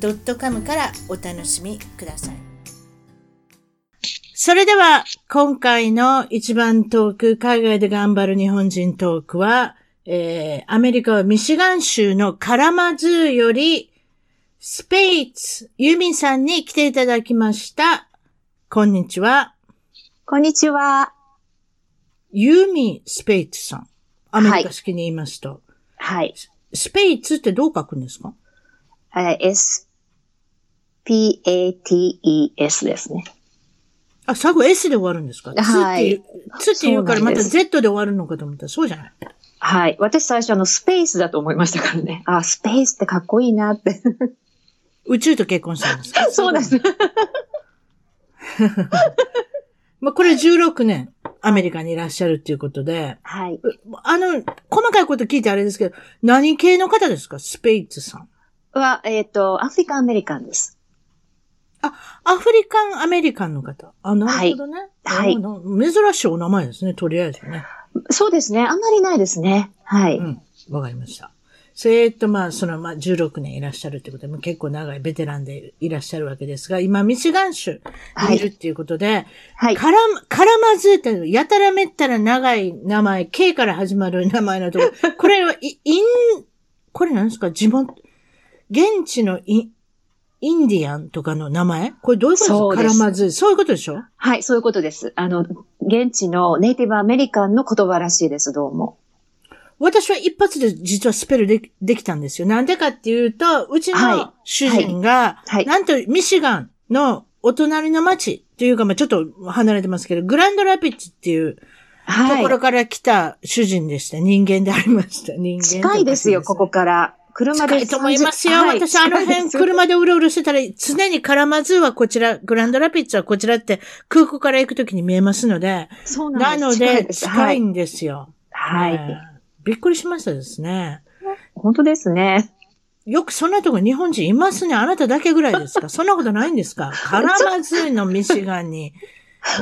.com からお楽しみくださいそれでは、今回の一番トーク、海外で頑張る日本人トークは、えー、アメリカはミシガン州のカラマズーより、スペイツ、ユミさんに来ていただきました。こんにちは。こんにちは。ユミ・スペイツさん。アメリカ式に言いますと。はい。スペイツってどう書くんですか？はい、S、P-A-T-E-S ですね。あ、最後 S で終わるんですか？はい。つって言うからまた Z で終わるのかと思ったらそうじゃないはい。私最初あのスペースだと思いましたからね。あ、スペースってかっこいいなって。宇宙と結婚したんですか？そうです。まあこれ16年アメリカにいらっしゃるっていうことで。はい。あの、細かいこと聞いてあれですけど、何系の方ですか？スペイツさん。は、えっ、ー、と、アフリカンアメリカンです。あ、アフリカンアメリカンの方。あ、なるほどね。はい。珍しいお名前ですね、とりあえずね。そうですね。あんまりないですね。はい。うん。わかりました。それと、まあ、その、まあ、16年いらっしゃるってことで、結構長いベテランでいらっしゃるわけですが、今、ミシガン州にいるっていうことで、はい。カラ、カラマズーって、やたらめったら長い名前、K から始まる名前のところ、これは、イン、これ何ですか？地元、現地のイインディアンとかの名前？これどういうことですか？絡まず。そういうことでしょ？はい、そういうことです。あの、現地のネイティブアメリカンの言葉らしいです、どうも。私は一発で実はスペルでできたんですよ。なんでかっていうと、うちの主人が、はいはい、なんとミシガンのお隣の町というか、まあちょっと離れてますけど、グランドラピッツっていうところから来た主人でした。人間でありました。人間近いですよ、ここから。車で。と思いますよ。はい、私、あの辺、車でうろうろしてたら、常にカラマズーはこちら、グランドラピッツはこちらって空港から行くときに見えますので。そうなんですなので、近いんですよ。はい、びっくりしましたですね。本当ですね。よくそんなとこ日本人いますね。あなただけぐらいですか？そんなことないんですか？カラマズーのミシガンに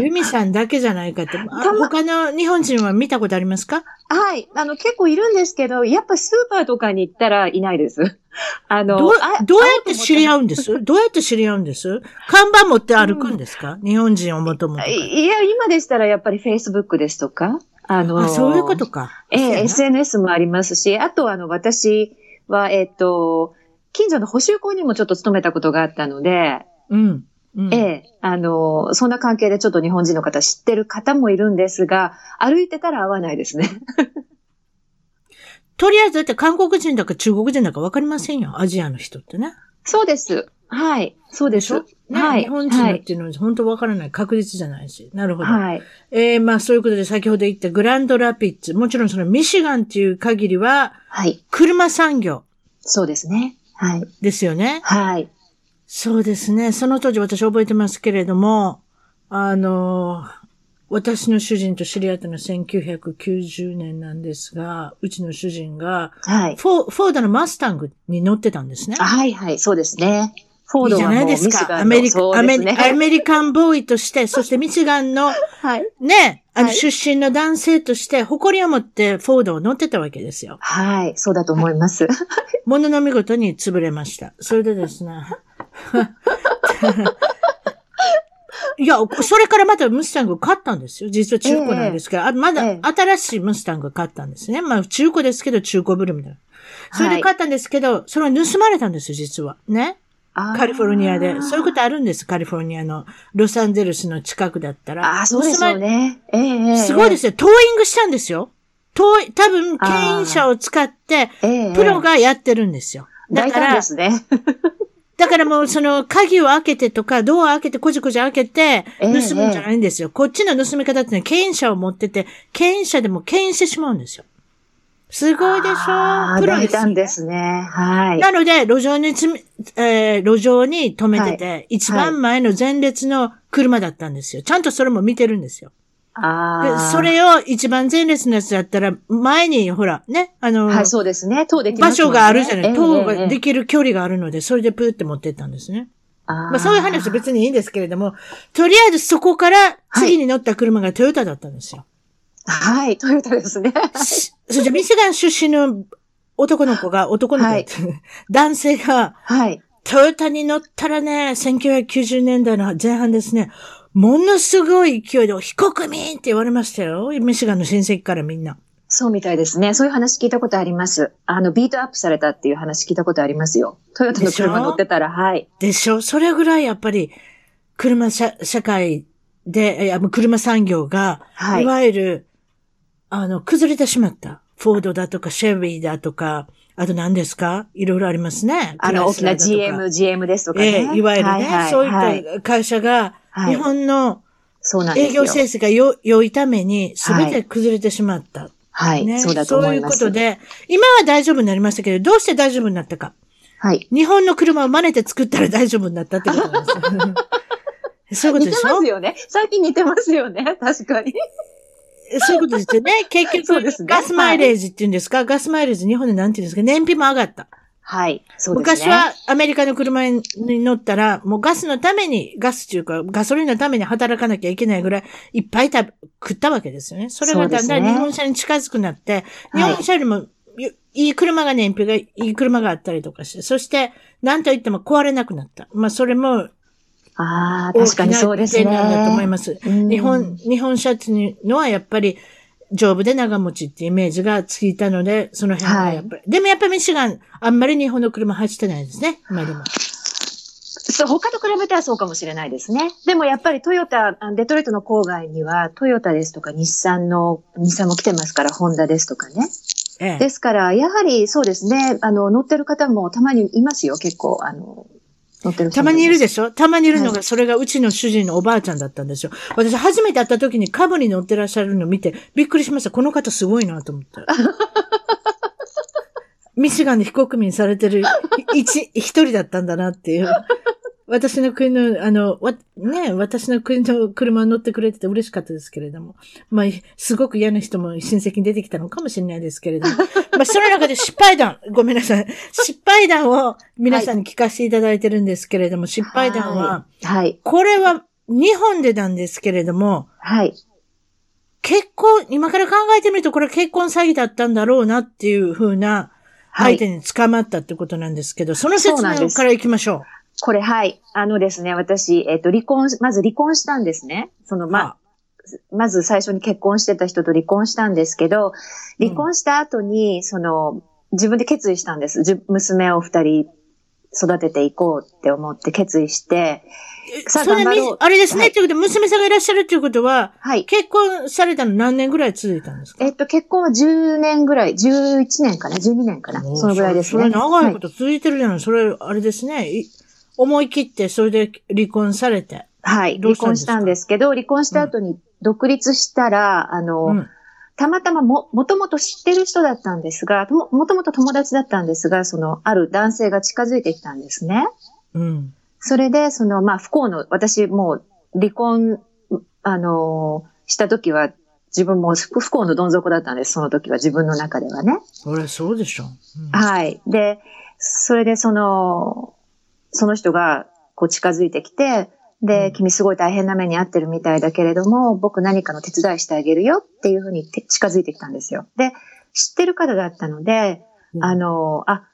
ユミさんだけじゃないかって。他の日本人は見たことありますか？はい。あの、結構いるんですけど、やっぱスーパーとかに行ったらいないです。あの、どうどうやって知り合うんです？どうやって知り合うんです？看板持って歩くんですか、うん、日本人を求むいや、今でしたらやっぱり Facebook ですとか。あのあ、そういうことか。ええ、SNS もありますし、あとあの、私は、えっ、ー、と、近所の補修校にもちょっと勤めたことがあったので、うん。うん、ええ、あの、そんな関係でちょっと日本人の方知ってる方もいるんですが、歩いてたら会わないですね。とりあえずだって韓国人だか中国人だかわかりませんよ。アジアの人ってね。そうです。はい。そうです。ね、はい。日本人っていうのは本当わからない。確実じゃないし。なるほど。はい。えー、まあそういうことで先ほど言ったグランドラピッツ。もちろんそのミシガンっていう限りは、はい。車産業。そうですね。はい。ですよね。はい。そうですね。その当時私覚えてますけれども、あの、私の主人と知り合ったのは1990年なんですが、うちの主人が、はい、フォフォードのマスタングに乗ってたんですね。はいはい、そうですね。フォードはもういいじゃないですか。アメリカ、ね、アメリカンボーイとして、そしてミシガンの、はい、ね、あの、出身の男性として、誇りを持ってフォードを乗ってたわけですよ。はい、そうだと思います。ものの見事に潰れました。それでですね、いや、それからまたムスタング買ったんですよ。実は中古なんですけど、えー、まだ新しいムスタング買ったんですね。まあ中古ですけど中古ブルーみたいな。それで買ったんですけど、はい、それは盗まれたんですよ、実は。ね。カリフォルニアで。そういうことあるんです、カリフォルニアの。ロサンゼルスの近くだったら。ああ、そうですよね。えー、すごいですよ。トーイングしたんですよ。トー多分、牽引車を使って、プロがやってるんですよ。だから、ですね。だからもうその鍵を開けてとか、ドア開けてこじこじ開けて、盗むんじゃないんですよ。えー、こっちの盗み方ってね、牽引車を持ってて、牽引車でも牽引してしまうんですよ。すごいでしょ？プロ抱いたんでですすね。はい。なので、路上につみ、えー路上に止めてて、一番前の前列の車だったんですよ。ちゃんとそれも見てるんですよ。で。それを一番前列のやつだったら、前に、ほら、ね、あの、はい、そうですね。塔できすね所があるじゃない。塔がでええきる距離があるので、それでプーって持ってったんですね。あまあそういう話は別にいいんですけれども、とりあえずそこから次に乗った車がトヨタだったんですよ。はい、トヨタですね。しそれでミシガン出身の男の子が、男の子が、はい男性が、はい。トヨタに乗ったらね、1990年代の前半ですね、ものすごい勢いで、非国民って言われましたよ。ミシガンの親戚からみんな。そうみたいですね。そういう話聞いたことあります。あの、 beat up されたっていう話聞いたことありますよ。トヨタの車乗ってたら、はい。でしょ？それぐらいやっぱり、車社会で、車産業が、、はいい。わゆる、あの、崩れてしまった。フォードだとか、シェビーだとか、あと何ですか？いろいろありますね。あの、大きな GM、GM ですとかえね。えいわゆるね、はいはいそうはいいった会社が、はい日本の。営業成績がよ良いために、すべて崩れてしまった。はい、ね、そうだと思います。そういうことで、今は大丈夫になりましたけど、どうして大丈夫になったか。はい。日本の車を真似て作ったら大丈夫になったってことなんですよ。そういうこと似てでしょ？ますよね。最近似てますよね。確かに。そういうことですよね。結局、ガスマイレージって言うんですか、ガスマイレージ日本でなんて言うんですか？燃費も上がった。はい。そうですね。昔はアメリカの車に乗ったら、もうガスのために、ガスっていうか、ガソリンのために働かなきゃいけないぐらい、いっぱい食べ食ったわけですよね。それがだんだん日本車に近づくなって、日はい本車よりも、よいい車が燃費が、いい車があったりとかして、そして、なんといっても壊れなくなった。まあ、それも、ああ、確かにそうですね。点なんだと思います。うん日本、日本車っていうのはやっぱり丈夫で長持ちってイメージがついたので、その辺はやっぱり。でもやっぱりミシガン、あんまり日本の車走ってないですね。今でも。そう、他と比べたらそうかもしれないですね。でもやっぱりトヨタ、あデトロイトの郊外にはトヨタですとか日産の、日産も来てますから、ホンダですとかね。ええ。ですから、やはりそうですね、あの、乗ってる方もたまにいますよ、結構、あの、たまにいるでししょ？たまにいるのが、はいそれがうちの主人のおばあちゃんだったんですよ。私初めて会った時にカブに乗ってらっしゃるのを見て、びっくりしました。この方すごいなと思った。ミシガンで非国民されてる一、一人だったんだなっていう。私の国の、あの、わ、ね、私の国の車に乗ってくれてて嬉しかったですけれども。まあ、すごく嫌な人も親戚に出てきたのかもしれないですけれども。まあ、その中で失敗談、ごめんなさい。失敗談を皆さんに聞かせていただいてるんですけれども、失敗談は、はい。これは日本でなんですけれども、はい。結婚、今から考えてみるとこれ結婚詐欺だったんだろうなっていうふうなはい。相手に捕まったってことなんですけど、その説そうなんです明から行きましょこれ、はい。あのですね、私、えっ、と、離婚し、まず離婚したんですね。その、う。ま、あまず最初に結婚してた人と離婚したんですけど、離婚した後に、その、自分で決意したんです。じ娘を二人育てていこうって思って決意して、さあそれみ頑張ろうあれですね、はいということで、娘さんがいらっしゃるということは、はい。結婚されたの何年ぐらい続いたんですか？えっと、結婚は10年ぐらい、11年かな ?12 年かな？そのぐらいですね。それ長いこはと続いてるじゃない、それ、あれですね。い思い切って、それで離婚されて。はい。離婚したんですけど、離婚した後に独立したら、あの、うん。たまたまも、もともと知ってる人だったんですが、とももともと友達だったんですが、その、ある男性が近づいてきたんですね。うん。それで、その、まあ、不幸の、私もう離婚、あのーした時は、自分も不不幸のどん底だったんです、その時は自分の中ではね。それそうでしょ。うんはい。で、それでその、その人がこう近づいてきて、で、うん君すごい大変な目に遭ってるみたいだけれども、僕何かの手伝いしてあげるよっていうふうにて近づいてきたんですよ。で、知ってる方だったので、あの、あ、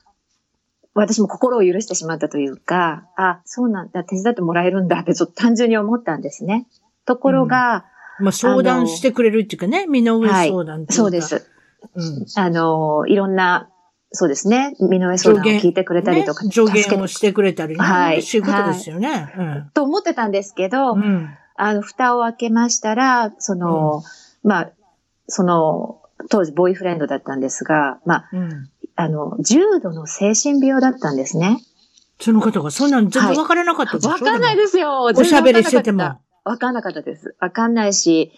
私も心を許してしまったというか、あ、そうなんだ、手伝ってもらえるんだってちょっと単純に思ったんですね。ところが、まあ、相談してくれるっていうかね、身の上相談ってい。そうで。す。うん。あの、いろんな、そうですね、身の上相談を聞いてくれたりとか、ね助言をしてくれたりね。はい嬉しいことですよね。と思ってたんですけど、うん。うん。あの、蓋を開けましたら、その、まあ、その、当時ボーイフレンドだったんですが、まあ、うん。あの、重度の精神病だったんですね。その方が、そんなん全然わからなかったでしょ、わかんないですよ。おしゃべりしてても。わかんなかったです。わかんないし、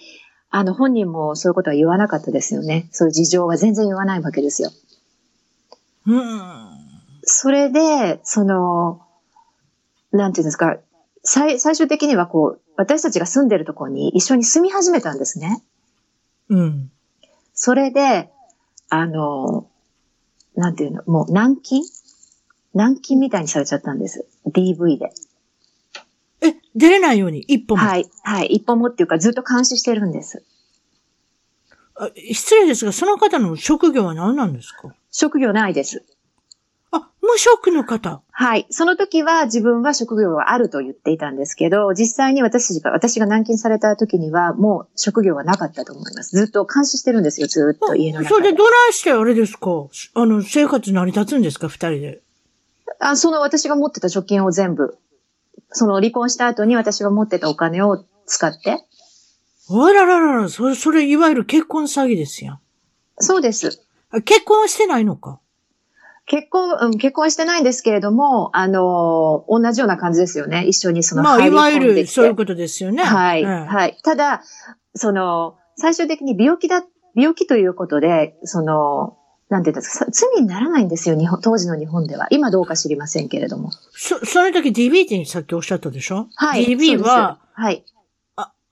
あの、本人もそういうことは言わなかったですよね。そういう事情は全然言わないわけですよ。うん。それで、その、なんていうんですか、最、最終的にはこう、私たちが住んでるところに一緒に住み始めたんですね。うん。それで、あの、なんていうの、もう軟禁？軟禁みたいにされちゃったんです。DV で。え、出れないように、一歩も？はい、はい。一歩もっていうかずっと監視してるんです。あ失礼ですが、その方の職業は何なんですか？職業ないです。あ、無職の方？はい。その時は自分は職業はあると言っていたんですけど、実際に私が、私が軟禁された時にはもう職業はなかったと思います。ずっと監視してるんですよ、ずっと家の中で。それでどないしてあれですか？あの、生活成り立つんですか？二人で。あその私が持ってた貯金を全部、その離婚した後に私が持ってたお金を使って、あらららら、それ、それ、いわゆる結婚詐欺ですやん。そうです。あ結婚はしてないのか？結婚、うん、結婚してないんですけれども、あのー同じような感じですよね。一緒にそのまあ、い入りわゆる、込んできて。そういうことですよね。はい、ええはい。ただ、その、最終的に病気だ、病気ということで、その、なんていうんですか、さ罪にならないんですよ、日本、当時の日本では。今どうか知りませんけれども。そ、その時 DB ってさっきおっしゃったでしょ？はい。DB は、はい。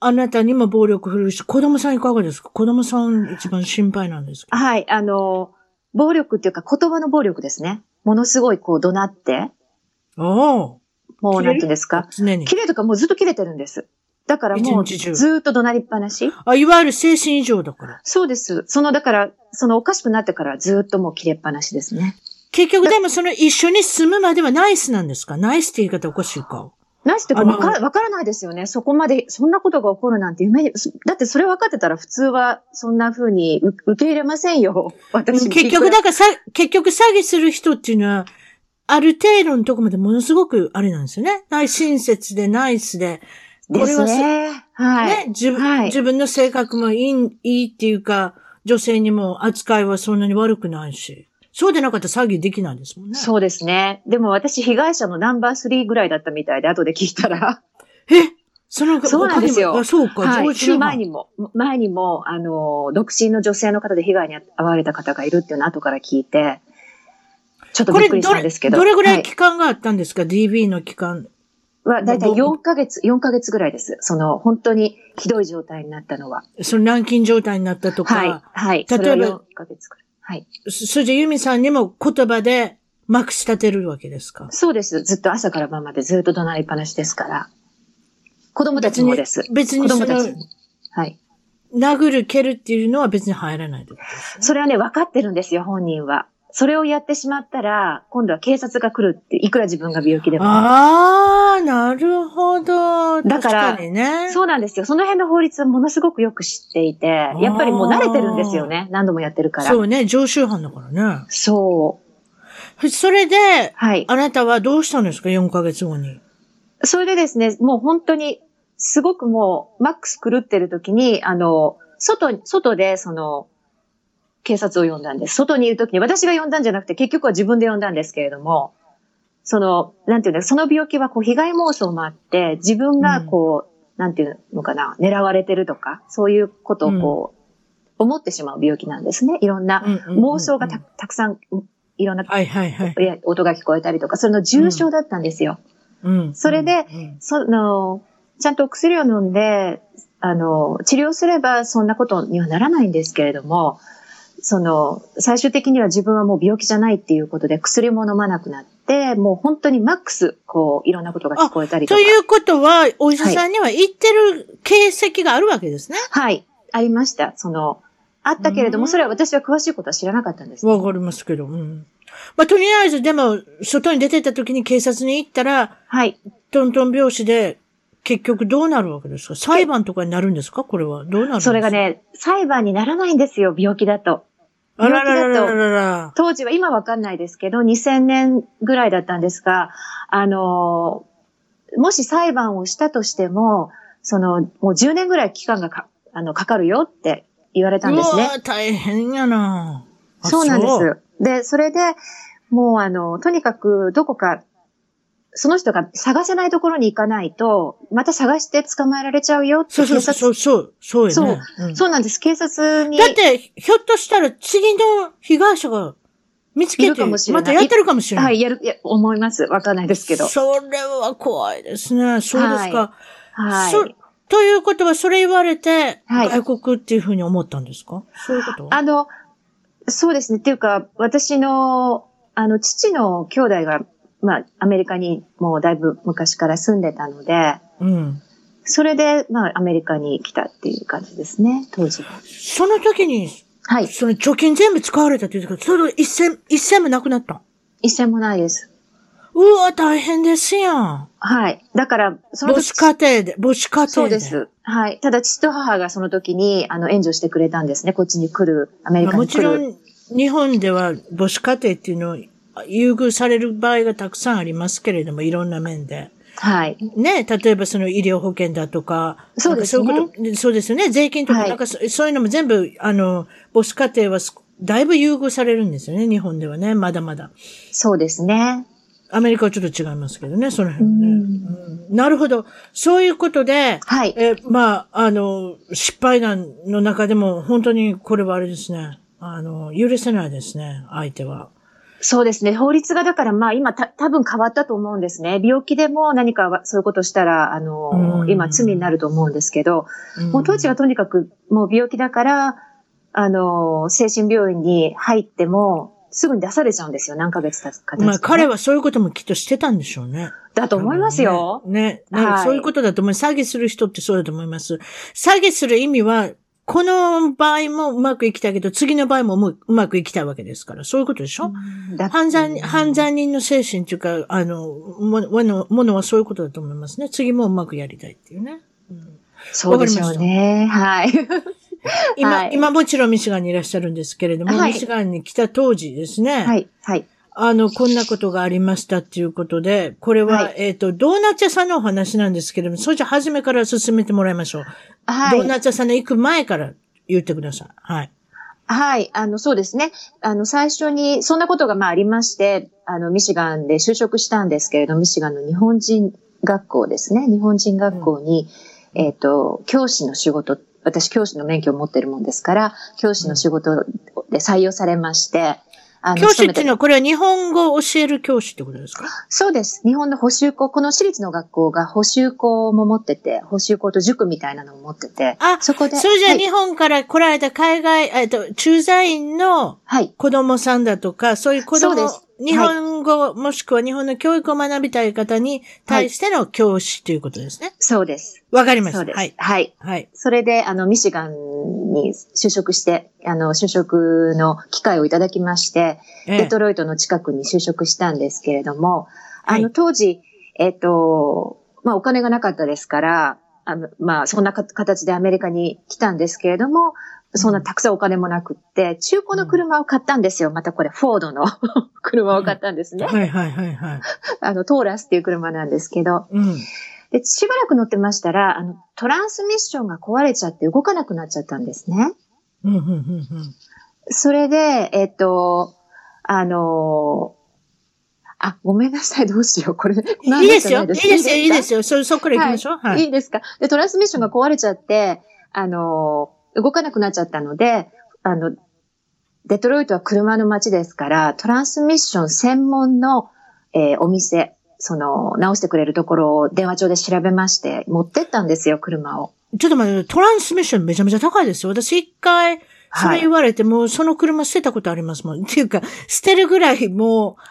あ、あなたにも暴力振るうし、子供さんいかがですか？子供さん一番心配なんですけど。はい、あの、暴力っていうか言葉の暴力ですね。ものすごいこう怒鳴って、おもうなんていうんですか？常に切。れとかもうずっと切れてるんです。だからもうずーっと怒鳴りっぱなし。あ、いわゆる精神異常だから。そうです。その、だから、そのおかしくなってからずーっともう切れっぱなしですね。結局でもその一緒に住むまではナイスなんですか？ナイスって言い方おかしいか。なしってかわからわからないですよね。そこまで、そんなことが起こるなんて夢に、だってそれ分かってたら普通はそんな風にう受け入れませんよ。私結局だからさ、結局詐欺する人っていうのは、ある程度のとこまでものすごくあれなんですよね。親切でナイスで、こですれはそね。はい。ね、自分、はい自分の性格もいい、いいっていうか、女性にも扱いはそんなに悪くないし。そうでなかったら詐欺できないですもんね。そうですね。でも私被害者のナンバー3ぐらいだったみたいで、後で聞いたら。え？そのそうなんですよそうか、はい。常習犯前にも、前にも、あの、独身の女性の方で被害に遭われた方がいるっていうのを後から聞いて、ちょっとこれびっくりしどれ、たんですけど。どれぐらはい期間があったんですか、?DB の期間。は、だいたいど4ヶ月、4ヶ月ぐらいです。その、本当にひどい状態になったのは。その軟禁状態になったとか。はい。はい。例えばそれは4ヶ月くらい。はい。そそれでユミさんにも言葉でまくし立てるわけですか？そうです。ずっと朝から晩までずっと怒鳴りっぱなしですから。子供たちもです。子別にその供たちも。はい。殴る、蹴るっていうのは別に入らない。それはね、分かってるんですよ、本人は。それをやってしまったら、今度は警察が来るって、いくら自分が病気でも。ああ、なるほど。だから確かにね。そうなんですよ。その辺の法律はものすごくよく知っていて、やっぱりもう慣れてるんですよね。何度もやってるから。そうね、常習犯だからね。そう。それで、はい。あなたはどうしたんですか ?4 ヶ月後に。それでですね、もう本当に、すごくもう、マックス狂ってる時に、あの、外に、外で、その、警察を呼んだんです。外にいる時に、私が呼んだんじゃなくて、結局は自分で呼んだんですけれども、その、なんていうんだその病気はこう、被害妄想もあって、自分がこう、なんていうのかな、狙われてるとか、そういうことをこう、思ってしまう病気なんですね。いろんな妄想がたたくさん、いろんなはいはいはい。音が聞こえたりとか、それの重症だったんですよ。うんそれで、うんその、ちゃんとお薬を飲んで、あの、治療すればそんなことにはならないんですけれども、その、最終的には自分はもう病気じゃないっていうことで薬も飲まなくなって、もう本当にマックス、こう、いろんなことが聞こえたりとか。ということは、お医者さんには言ってる形跡があるわけですね。はい、ありました。その、あったけれども、うんそれは私は詳しいことは知らなかったんです。わかりますけど。うん。まあ、とりあえず、でも、外に出てった時に警察に行ったら、はい。トントン拍子で、結局どうなるわけですか？裁判とかになるんですか？これは。どうなるんですか？それが。ね、裁判にならないんですよ、病気だと。あららららららら。当時は今わかんないですけど、2000年ぐらいだったんですが、あのーもし裁判をしたとしても、その、もう10年ぐらい期間がか、あの、かかるよって言われたんですね。大変やなあそうなんです。で、それで、もうあの、とにかくどこかその人が探せないところに行かないと、また探して捕まえられちゃうよってそうそうそう、そう、そう、そうよね。そう、そうなんです。警察に。だって、ひょっとしたら次の被害者が見ついけて、るかもしれないまたやってるかもしれない。はい、やる、や、思います。わかんないですけど。それは怖いですね。そうですか。はい。そということは、それ言われて、はい外国っていうふうに思ったんですか？そういうことあの、そうですね。っていうか、私の、あの、父の兄弟が、まあ、アメリカにもうだいぶ昔から住んでたので、うん。それで、まあ、アメリカに来たっていう感じですね、当時は。その時に、はい。その貯金全部使われたって言うけど、それ一銭、一銭もなくなった。一銭もないです。うわ、大変ですやん。はい。だから、その時母子家庭で、母子家庭で。そうで。す。はい。ただ、父と母がその時に、あの、援助してくれたんですね。こっちに来る、アメリまあカに来る。もちろん、日本では母子家庭っていうのを優遇される場合がたくさんありますけれども、いろんな面で。はい。ね、例えばその医療保険だとか、そうですねそうそうですよね。税金とか、はいなんかそそういうのも全部、あの、母子家庭はすだいぶ優遇されるんですよね、日本ではね、まだまだ。そうですね。アメリカはちょっと違いますけどね、その辺はね。うんうんなるほど。そういうことで、はい。え、まあ、あの、失敗談の中でも、本当にこれはあれですね。あの、許せないですね、相手は。そうですね。法律がだからまあ今た多分変わったと思うんですね。病気でも何かはそういうことしたら、あのう、ん今罪になると思うんですけど、うんもう当時はとにかくもう病気だから、あの、精神病院に入ってもすぐに出されちゃうんですよ。何ヶ月経つかねまあ、彼はそういうこともきっとしてたんでしょうね。だと思いますよ。ね。ね。ねはいそういうことだと思う。詐欺する人ってそうだと思います。詐欺する意味は、この場合もうまくいきたいけど、次の場合ももううまくいきたいわけですから。そういうことでしょ、だ犯罪、犯罪人の精神っていうか、あの、ももの、ものはそういうことだと思いますね。次もうまくやりたいっていうね。うんそうでしょうね。はい。今、はい今もちろんミシガンにいらっしゃるんですけれども、はいミシガンに来た当時ですね。はい。はい。あの、こんなことがありましたっていうことで、これは、はいえっ、と、ドーナツ屋さんのお話なんですけれども、それじゃ初めから進めてもらいましょう。はい。ドーナツ屋さんの行く前から言ってください。はい。はい。あの、そうですね。あの、最初に、そんなことがまあありまして、あの、ミシガンで就職したんですけれど、ミシガンの日本人学校ですね。日本人学校に、えっ、と、教師の仕事、私教師の免許を持ってるもんですから、教師の仕事で採用されまして、あ教師っていうのは、これは日本語を教える教師ってことですか？そうです。日本の補習校、この私立の学校が補習校も持ってて、補習校と塾みたいなのも持ってて、あ、そこで。それじゃあはい日本から来られた海外、えっと、駐在員のはい。子供さんだとか、そういう子供そうです、日本語、もしくは日本の教育を学びたい方に対しての教師ということですね。そうです。わ、かりました。そうです。はい。はい。はい。それで、あの、ミシガンに就職して、あの、就職の機会をいただきまして、ええデトロイトの近くに就職したんですけれども、あの、はい当時、えっ、と、まあ、お金がなかったですから、あの、まあ、そんなか形でアメリカに来たんですけれども、そんなたくさんお金もなくって、中古の車を買ったんですよ。またこれ、フォードの 車を買ったんですね。はいはいはいはい。あの、トーラスっていう車なんですけど、うん。で、しばらく乗ってましたら、あの、トランスミッションが壊れちゃって動かなくなっちゃったんですね。うん、うん、うん、うん。それで、えっと、あのあ、ごめんなさい、どうしよう。これ、いいですよ。いいですよ、いいですよ。よ。そ、そこから行きましょう。はいい。いいですか？で、トランスミッションが壊れちゃって、あの動かなくなっちゃったので、あの、デトロイトは車の街ですから、トランスミッション専門の、えーお店、その、直してくれるところを電話帳で調べまして、持ってったんですよ、車を。ちょっと待って、トランスミッションめちゃめちゃ高いですよ。私一回、それ言われて、もうその車捨てたことありますもん。っていうか、捨てるぐらいもう、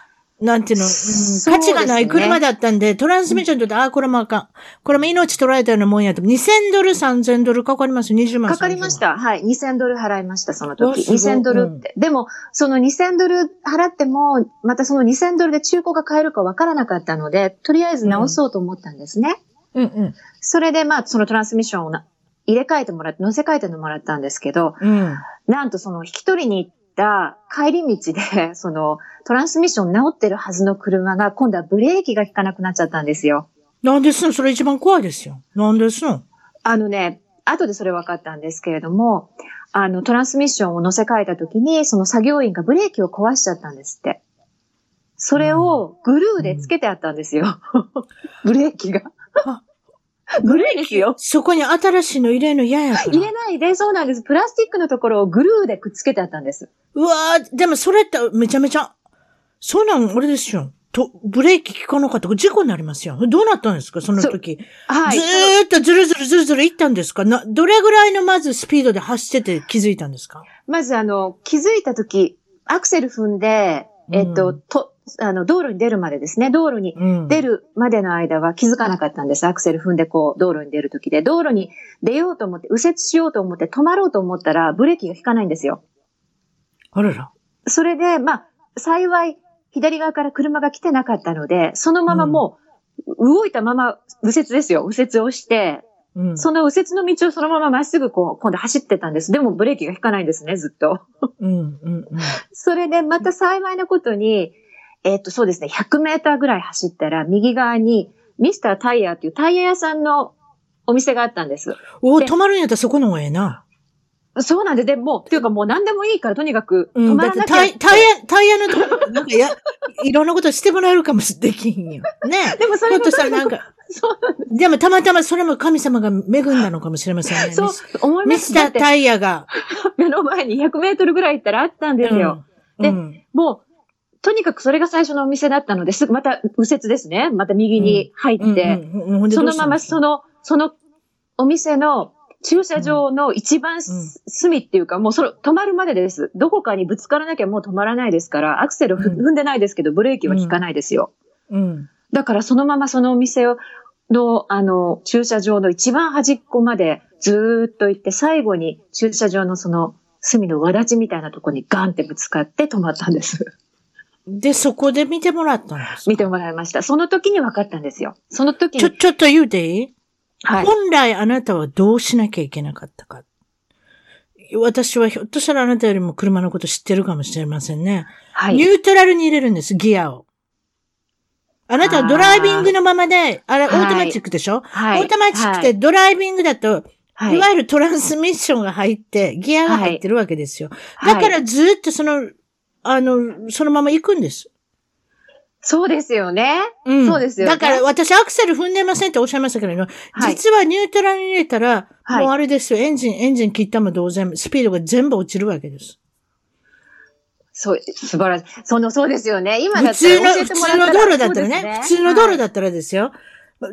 なんていうの、うん価値がない車だったんで、トランスミッションにとって、ああ、これもあかん。これも命取られたようなもんやと。2000ドル、3000ドルかかります。20万。かかりまし30万。た。はい。2000ドル払いました、その時。すごい2000ドルって。でも、その2000ドル払っても、またその2000ドルで中古が買えるかわからなかったので、とりあえず直そうと思ったんですね。うんうん。それで、まあ、そのトランスミッションをな入れ替えてもらって、乗せ替えてもらったんですけど、うん。なんとその引き取りに行った帰り道で、そのトランスミッション直ってるはずの車が、今度はブレーキが効かなくなっちゃったんですよ。なんですの？それ一番怖いですよ。なんですの？あのね、後でそれ分かったんですけれども、あの、トランスミッションを乗せ替えた時に、その作業員がブレーキを壊しちゃったんですって。それをグルーでつけてあったんですよ。ブレーキが。グルーですよ。そこに新しいの入れるの嫌やから。入れないで、そうなんです。プラスチックのところをグルーでくっつけてあったんです。うわーでもそれってめちゃめちゃ、そうなん、あれですよ。と、ブレーキ効かなかったら事故になりますよ。どうなったんですか？その時。はい。ずーっとずるずるずるずる行ったんですか？な、どれぐらいのまずスピードで走ってて気づいたんですか？まずあの、気づいたとき、アクセル踏んで、えっと、うんと、あの、道路に出るまでですね。道路にうん。出るまでの間は気づかなかったんです。アクセル踏んでこう、道路に出るときで。道路に出ようと思って、右折しようと思って止まろうと思ったら、ブレーキが効かないんですよ。あらら。それで、まあ、幸い、左側から車が来てなかったので、そのままもう、動いたまま右折ですよ。右折をして、うん。その右折の道をそのまままっすぐこう、今度走ってたんです。でもブレーキが効かないんですね、ずっと。うん、うん、うん。それでまた幸いなことに、えっと、そうですね、100メーターぐらい走ったら、右側に、ミスタータイヤっていうタイヤ屋さんのお店があったんです。おーで止まるんやったらそこの方がええな。そうなんで、でもう、っていうかもう何でもいいから、とにかくうん。だ止まらなきゃ。ってタイ、タイヤ、タイヤのなんかや、いろんなことしてもらえるかもしできんよ。ね でもそれもひょっとしたらなんか、そう、でもたまたまそれも神様が恵んだのかもしれませんね。そう思います。ミスタータイヤが。目の前に100メートルぐらい行ったらあったんですよ。うん。でうんもう、とにかくそれが最初のお店だったので、すぐまた右折ですね。また右に入って、そのままその、そのお店の駐車場の一番す隅っていうか、もうその止まるまでです。どこかにぶつからなきゃもう止まらないですから、アクセル踏んでないですけど、ブレーキは効かないですよ。うん。だからそのままそのお店をの、あの、駐車場の一番端っこまでずーっと行って、最後に駐車場のその隅の輪立ちみたいなところにガンってぶつかって止まったんです。で、そこで見てもらったんですか？見てもらいました。その時に分かったんですよ。その時ちょ、に。ちょっと言うていいはい。本来あなたはどうしなきゃいけなかったか。私はひょっとしたらあなたよりも車のこと知ってるかもしれませんね。はい。ニュートラルに入れるんです、ギアを。あなたはドライビングのままで、あれ、オはいートマチックでしょ、はい。オートマチックはい、でドライビングだと、はいいわゆるトランスミッションが入って、ギアが入ってるわけですよ。だかはいらずっとその、あの、そのまま行くんです。そうですよね。うん。そうですよねだから私アクセル踏んでませんっておっしゃいましたけれど、はい。実はニュートラルに入れたら、はいもうあれですよ、エンジン、エンジン切ったも同然、スピードが全部落ちるわけです。そう、素晴らしい。その、そうですよね。今だ普通の、ったら普通のてもらったら道路だったらね、普通の道路はいだったらですよ。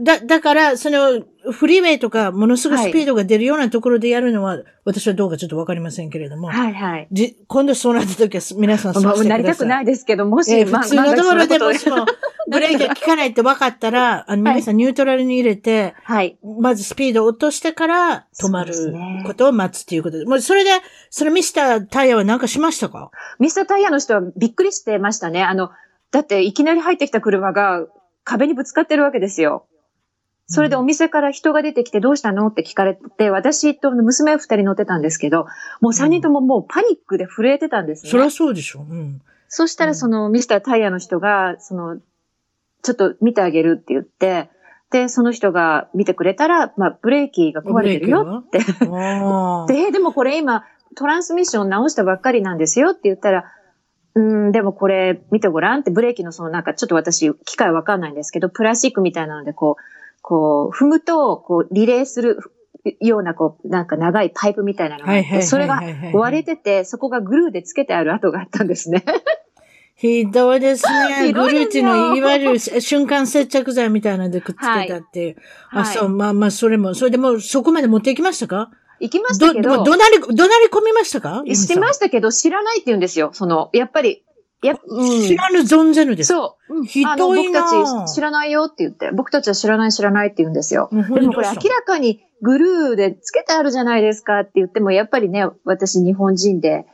だ、だから、その、フリーウェイとか、ものすごいスピードが出るようなところでやるのは、私はどうかちょっとわかりませんけれども、はいはい。じ今度そうなった時は、皆さんそうまあ、してくださ。ないりたくないですけど、もし、まえー普通の道路でもしも、ブレーキが効かないって分かったら、あの、皆さんニュートラルに入れて、はい。まずスピードを落としてから止まることを待つっていうことで。もうそれで、それミスタータイヤは何かしましたか？ミスタータイヤの人はびっくりしてましたね。あの、だっていきなり入ってきた車が壁にぶつかってるわけですよ。それでお店から人が出てきてどうしたの？って聞かれて、私と娘二人乗ってたんですけど、もう三人とももうパニックで震えてたんですね。そりゃそうでしょ。うん。そしたらそのミスタータイヤの人が、その、ちょっと見てあげるって言って、で、その人が見てくれたら、まあ、ブレーキが壊れてるよって。で、でもこれ今、トランスミッション直したばっかりなんですよって言ったら、うん、でもこれ見てごらんって、ブレーキのそのなんかちょっと私、機械わかんないんですけど、プラスチックみたいなので、こう、こう、踏むと、こう、リレーするような、こう、なんか長いパイプみたいなのがあって、それが割れてて、そこがグルーでつけてある跡があったんですね。ひどいですね。グルーっていういですよのは、いわゆる瞬間接着剤みたいなのでくっつけたっていう。あ、はいそう、まあまあ、それも、それでもうそこまで持っていきましたか？行きましたど、けど、ど、どなり、どなり込みましたか？してましたけど、知らないって言うんですよ。その、やっぱり、や、うん。知らぬ存ぜぬです。そう。うんひどいな僕たち知らないよって言って、僕たちは知らない知らないって言うんですよ。うん。でもこれ明らかにグルーでつけてあるじゃないですかって言っても、やっぱりね、私日本人で、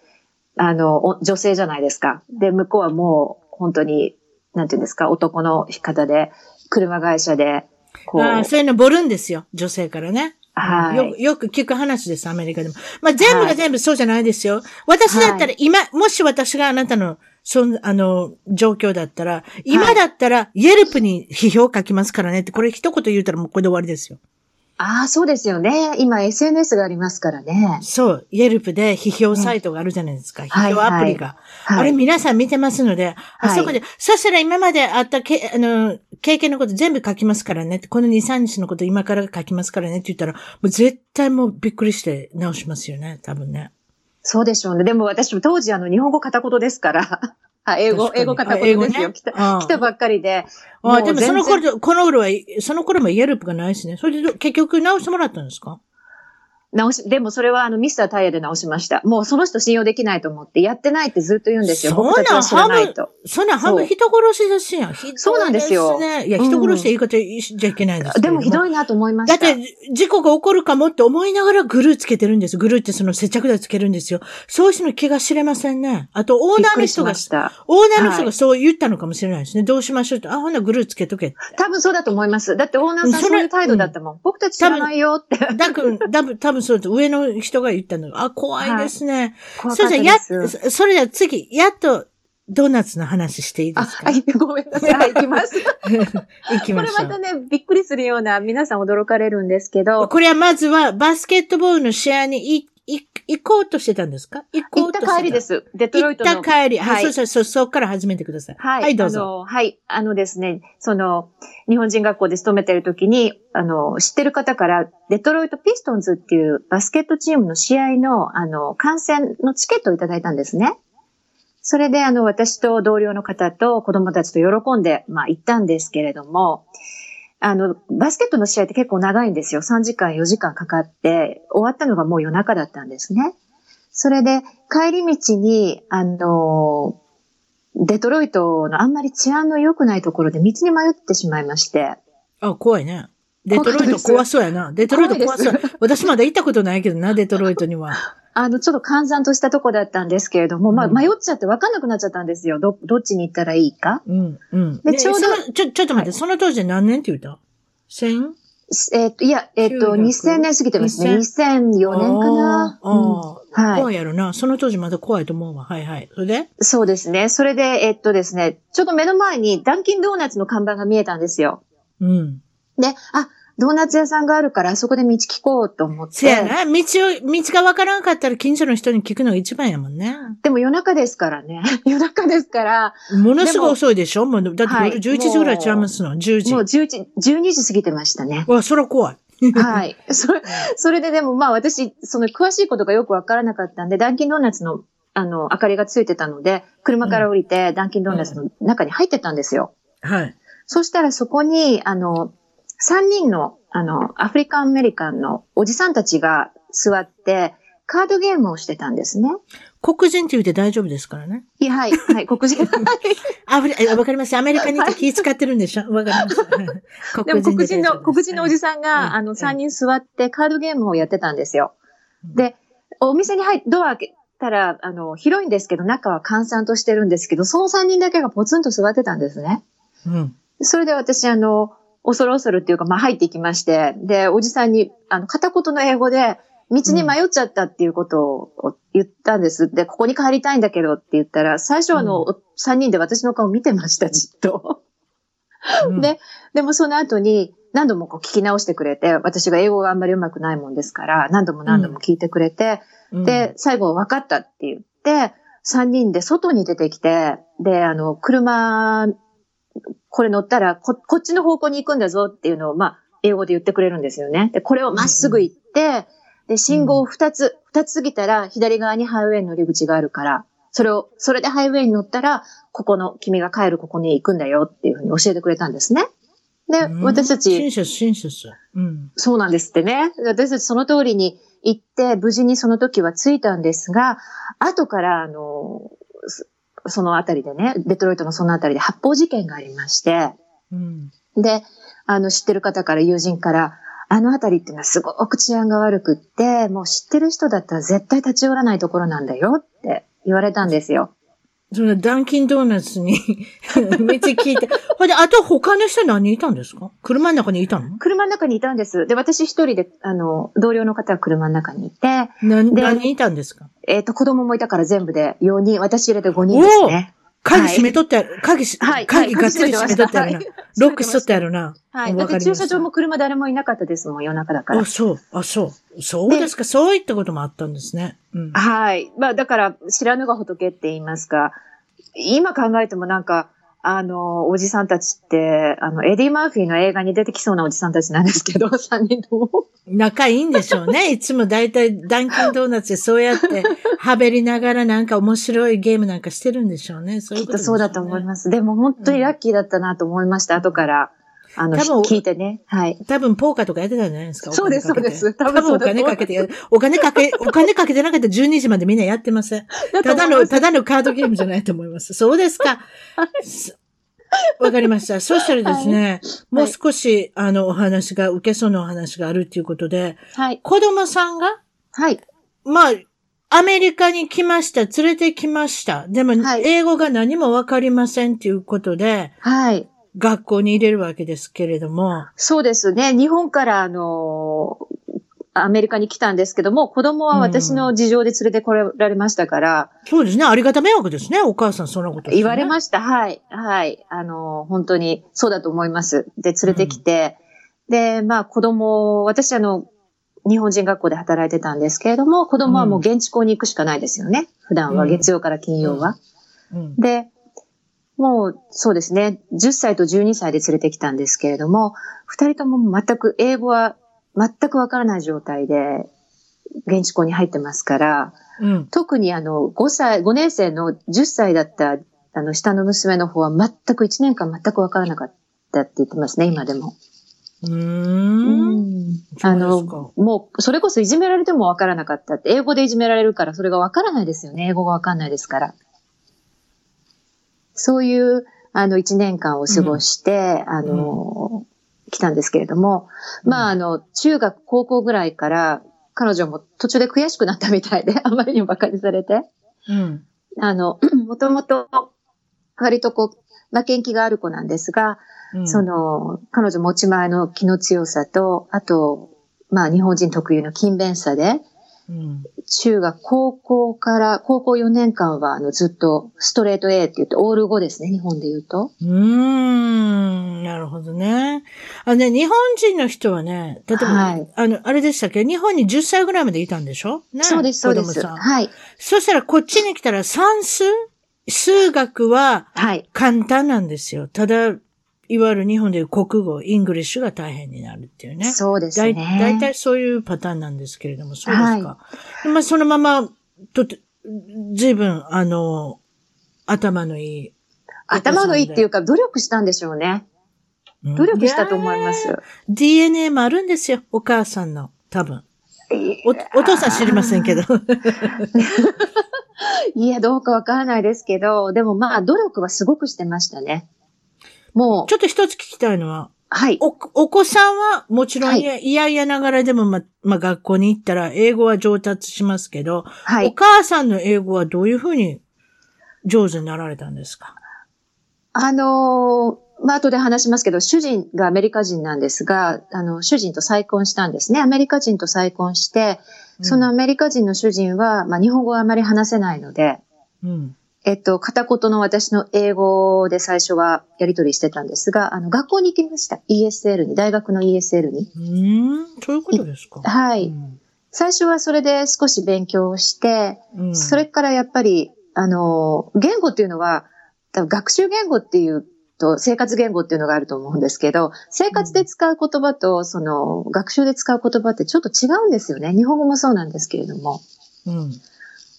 あの、お女性じゃないですか。で、向こうはもう本当に、なんていうんですか、男の方で、車会社で、こう、ああそういうのボルんですよ。女性からね。はいよく、よく聞く話です、アメリカでも。まあ、全部が全部そうじゃないですよ。私だったら、今、もし私があなたの、そん、あの、状況だったら、今だったら、イェルプに批評書きますからねって、これ一言言うたらもうこれで終わりですよ。ああ、そうですよね。今 SNS がありますからね。そう、イェルプで批評サイトがあるじゃないですか。はい批評アプリが。はい。あれ皆さん見てますので、あはいそこで、そしたら今まであったけ、あの、経験のこと全部書きますからね。この2、3日のこと今から書きますからねって言ったら、もう絶対もうびっくりして直しますよね、多分ね。そうでしょうね。でも私も当時あの日本語片言ですから。あ英語、英語片言ですよ。ね来た来たばっかりで。あでもその頃、この頃は、その頃もイェルプがないしね。それで結局直してもらったんですか？直し、でもそれはあのミスタータイヤで直しました。もうその人信用できないと思って、やってないってずっと言うんですよ。そうなん僕たちは知らないと。そんな半分人殺しですやん。そうなんですよね。いや、人殺して言い方しちゃいけないですけれでどもひどいなと思いました。だって、事故が起こるかもって思いながらグルーつけてるんです。グルーってその接着剤つけるんですよ。そういう人の気が知れませんね。あと、オーナーの人がしま、した。オーナーの人がそう言ったのかもしれないですね。どうしましょうって。あ、ほんならグルーつけとけ。多分そうだと思います。だってオーナーさんそういう態度だったもん。僕たち知らないよって。だく、だぶ、多分そうです。上の人が言ったのが、あ、怖いですね。怖かったそれじゃ、や。それじゃ次、やっと、ドーナツの話していいであ、すか？はい、ごめんなさい。はい、行きます。行きこましょう。れまたね、びっくりするような、皆さん驚かれるんですけど、これはまずは、バスケットボールの試合にいい行こうとしてたんですか？行こ行ったうとしてた。帰りで。す。デトロ行っイトの。た帰り。はい。はいそうそうそう、そこから始めてください。はい、はい、どうぞ。はい、あのですね、その、日本人学校で勤めてる時に、あの、知ってる方から、デトロイトピストンズっていうバスケットチームの試合の、あの、観戦のチケットをいただいたんですね。それで、あの、私と同僚の方と子供たちと喜んで、まあ、行ったんですけれども、あの、バスケットの試合って結構長いんですよ。3時間、4時間かかって、終わったのがもう夜中だったんですね。それで、帰り道に、あの、デトロイトのあんまり治安の良くないところで道に迷ってしまいまして、あ、怖いね。デトロイト怖そうやな。デトロイト怖そう。私まだ行ったことないけどな、デトロイトには。あの、ちょっと閑散としたとこだったんですけれども、まあ、うん迷っちゃって分かんなくなっちゃったんですよ。ど、どっちに行ったらいいか？うん、うん。でちょうどちょ、ちょっと待って、その当時で何年って言った？千？えっ、と、いや、えっ、と、900 2000年過ぎてますね。2004年かな？はい怖いやろな。その当時まだ怖いと思うわ。はいはい。それで？そうですね。それで、えっとですね、ちょっと目の前にダンキンドーナツの看板が見えたんですよ。うん。で、あ、ドーナツ屋さんがあるから、あそこで道聞こうと思って。せやな。道を、道がわからんかったら近所の人に聞くのが一番やもんね。でも夜中ですからね。夜中ですから、ものすごい遅いでしょ？もう、だってはい夜11時ぐらいちゃいますの？10時。もう11、12時過ぎてましたね。わ、そら怖い。はい。それ、それででもまあ私、その詳しいことがよくわからなかったんで、ダンキンドーナツの、あの、明かりがついてたので、車から降りて、ダンキンドーナツの中に入ってったんですよ。はい。そしたらそこに、あの、3人の、あの、アフリカンアメリカンのおじさんたちが座って、カードゲームをしてたんですね。黒人って言うて大丈夫ですからね。いや、はい、はい、黒人。わかります？アメリカに行って気使ってるんでしょ？わかります。でも黒人の、黒人のおじささんが、うんあの、3人座ってカードゲームをやってたんですよ。で、お店に入って、ドア開けたら、あの、広いんですけど、中は閑散としてるんですけど、その3人だけがポツンと座ってたんですね。ん。うん。それで私、あの、恐る恐るっていうか、まあ、入っていきまして、で、おじさんに、あの、片言の英語で、道に迷っちゃったっていうことを言ったんです。で、ここに帰りたいんだけどって言ったら、最初あの、う3人で私の顔見てました、じっと。うん。で、でもその後に何度もこう聞き直してくれて、私が英語があんまり上手くないもんですから、何度も何度も聞いてくれて、うん。で、最後分かったって言って、3人で外に出てきて、で、あの、車、これ乗ったらこ、こっちの方向に行くんだぞっていうのを、まあ、英語で言ってくれるんですよね。で、これをまっすぐ行って、で、信号を2つ、2つ過ぎたら、左側にハイウェイの乗り口があるから、それを、それでハイウェイに乗ったら、ここの、君が帰るここに行くんだよっていうふうに教えてくれたんですね。で、うん私たち、親切、親切。うん。そうなんですってね。私たちその通りに行って、無事にその時は着いたんですが、後から、あの、そそのあたりでね、デトロイトのそのあたりで発砲事件がありまして、うん。で、あの、知ってる方から友人から、あのあたりっていうのはすごく治安が悪くって、もう知ってる人だったら絶対立ち寄らないところなんだよって言われたんですよ。そのダンキンドーナツに 道聞いて。ほんで、あと他の人何人いたんですか？車の中にいたの？車の中にいたんです。で、私一人で、あの、同僚の方は車の中にいて、何で何人いたんですか？えっ、と、子供もいたから全部で4人、私入れて5人ですね。鍵閉めとってある、鍵し、はい鍵がっつり閉めとってあるな。はいロックしとってあるな。はい。だわって駐車場も車誰もいなかったですもん、夜中だからあ、。そう、あ、そう。そうですか。そういったこともあったんですね。うん。はい。まあだから、知らぬが仏って言いますか、今考えてもなんか、あの、おじさんたちって、あの、エディ・マーフィーの映画に出てきそうなおじさんたちなんですけど、3人とも。仲いいんでしょうね。いつもだいたいダンキンドーナツでそうやって、はべりながらなんか面白いゲームなんかしてるんでしょうね。そういきっうことでしょねとそううだと思います。でも本当にラッキーだったなと思いました、後から。あの、多分聞いてね。はい。多分ポーカーとかやってたんじゃないですか。そうですそうです多多分お金かけて、お金かけ、お金かけてなかったら12時までみんなやってません。ただの、ただのカードゲームじゃないと思います。そうですか。す わかりました。そしたらですね、もう少し、あの、お話が、受けそうなお話があるっていうことで、はい。子供さんが、はい。まあ、アメリカに来ました。連れてきました。でも、はい英語が何もわかりませんっていうことで、はい。学校に入れるわけですけれども、そうですね。日本から、あの、アメリカに来たんですけども、子供は私の事情で連れてこられましたから、そうですね。ありがた迷惑ですね。お母さん、そんなこと、言われしました。はい。はい。あの、本当にそうだと思います。で、連れてきて、で、まあ子供、私あの、日本人学校で働いてたんですけれども、子供はもう現地校に行くしかないですよね。普段はうん月曜から金曜は。うん。で、もうそうですね、10歳と12歳で連れてきたんですけれども、二人とも全く英語は全くわからない状態で現地校に入ってますから、うん。特にあの、5歳、5年生の10歳だった、あの、下の娘の方は全く1年間全くわからなかったって言ってますね、今でも。うーん。あのもう、それこそいじめられてもわからなかったって、英語でいじめられるから、それがわからないですよね、英語がわかんないですから。そういう、あの、1年間を過ごして、あの、来たんですけれども、まあ、あの、中学、高校ぐらいから、彼女も途中で悔しくなったみたいで、あまりにも馬鹿にされて。うん。あの、もともと、割とこう、負けん気がある子なんですが、うんその、彼女持ち前の気の強さと、あと、まあ日本人特有の勤勉さで、うん。中学、高校から、高校4年間は、あの、ずっとストレート A って言って、オール5ですね、日本で言うと。うーん。なるほどね。あのね、日本人の人はね、例えば、はいあの、あれでしたっけ？日本に10歳ぐらいまでいたんでしょ？ね。そうです、そうです。はい。そしたらこっちに来たら算数？数学ははい。簡単なんですよ。ただ、いわゆる日本でいう国語、 English が大変になるっていうね。そうですだいね。大体そういうパターンなんですけれども、そうですか。まあ、そのまま、とて、ずいぶん、あの、頭のいい。頭のいいっていうか、努力したんでしょうね。うん努力したと思います。DNA もあるんですよ、お母さんの、多分。お、お父さん知りませんけど。いや、どうかわからないですけど、でもまあ、努力はすごくしてましたね。もう、ちょっと一つ聞きたいのは、はい。お、お子さんはもちろんはいいや、いやいやながらでもま、まあ、学校に行ったら英語は上達しますけど、おはい。母さんの英語はどういうふうに上手になられたんですか？あのーまあ、後で話しますけど、主人がアメリカ人なんですが、あの、主人と再婚したんですね。アメリカ人と再婚して、そのアメリカ人の主人は、まあ、日本語はあまり話せないので、うん。えっと、片言の私の英語で最初はやり取りしてたんですが、あの、学校に行きました。ESL に、大学の ESL に。うーん、そういうことですか？はい。うん最初はそれで少し勉強をして、うんそれからやっぱり、あの、言語っていうのは、多分学習言語っていうと、生活言語っていうのがあると思うんですけど、生活で使う言葉と、その、学習で使う言葉ってちょっと違うんですよね。日本語もそうなんですけれども。うん。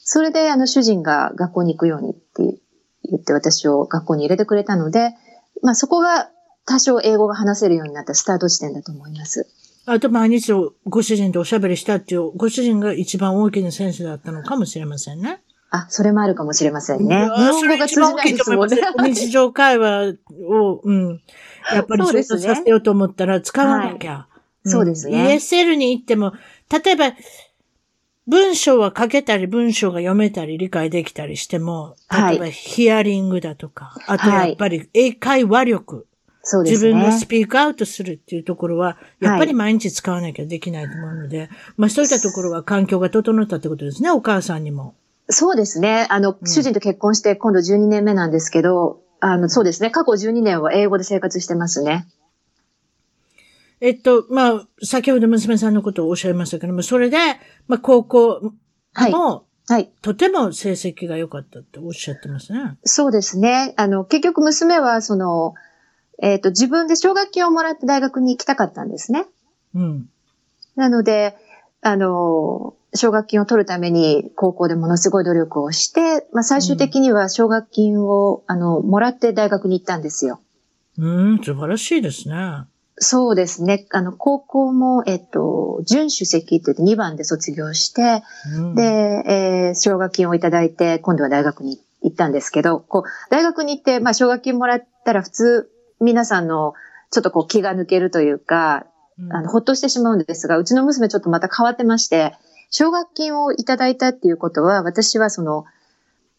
それで、あの、主人が学校に行くようにって言って私を学校に入れてくれたので、まあそこが多少英語が話せるようになったスタート地点だと思います。あと毎日ご主人とおしゃべりしたっていう、ご主人が一番大きな選手だったのかもしれませんね。あ、それもあるかもしれませんね。日本語が通じないですもんね。日常会話を、うん。やっぱり上そうですね達させようと思ったら使わなきゃ。んそうですね ESL に行っても、例えば、文章は書けたり、文章が読めたり、理解できたりしても、はい例えばヒアリングだとか、あとやっぱり英会話力、そうですね。自分がスピークアウトするっていうところは、やっぱり毎日使わなきゃできないと思うので、まあそういったところは環境が整ったってことですね、お母さんにも。そうですね。あの、うん主人と結婚して今度12年目なんですけど、あの、そうですね。過去12年は英語で生活してますね。えっと、まあ、先ほど娘さんのことをおっしゃいましたけども、それで、まあ、高校はい。も、はい。とても成績が良かったっておっしゃってますね。そうですね。あの、結局娘は、その、えっ、と、自分で奨学金をもらって大学に行きたかったんですね。うん。なので、あの、奨学金を取るために高校でものすごい努力をして、まあ、最終的には奨学金を、あの、もらって大学に行ったんですよ。うん、素晴らしいですね。そうですね。あの、高校も、えっと、準首席って言って2番で卒業して、うん、で、えー奨学金をいただいて、今度は大学に行ったんですけど、こう、大学に行って、まあ、奨学金もらったら普通、皆さんの、ちょっとこう気が抜けるというか、うんあの、ほっとしてしまうんですが、うちの娘ちょっとまた変わってまして、奨学金をいただいたっていうことは、私はその、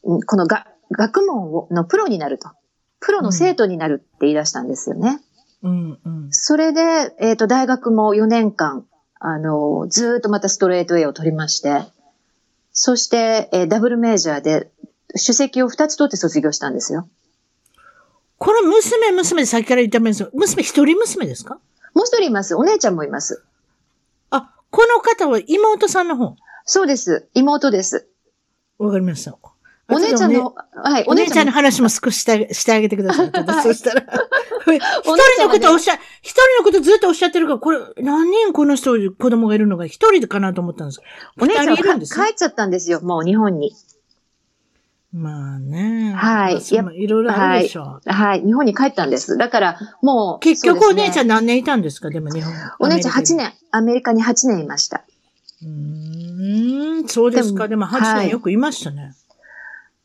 うんこのが学問をのプロになると。プロの生徒になるって言い出したんですよね。うん、うん。それで、えっ、と、大学も4年間、あの、ずーっとまたストレート A を取りまして、そして、えーダブルメージャーで、首席を2つ取って卒業したんですよ。この娘、娘で先から言ったんですよ。娘一人娘ですか？もう一人います。お姉ちゃんもいます。あ、この方は妹さんの方？そうです。妹です。わかりました。お姉ちゃんの、はい、お姉ちゃんのも話も少ししてしてあげてください。そしたら。一人のことおっしゃ、一人のことずっとおっしゃってるから、これ、何人この人、子供がいるのが一人かなと思ったんですお姉ちゃんいるんはですね帰っちゃったんですよ。もう日本に。まあね。はいいろいろあるでしょう。はい、日本に帰ったんです。だから、もう。結局お姉ちゃん、ん何年いたんですか？でも日本。お姉ちゃん8アメリカに。年、アメリカに8年いました。うーん、そうですか。ででもも8はい年よくいましたね。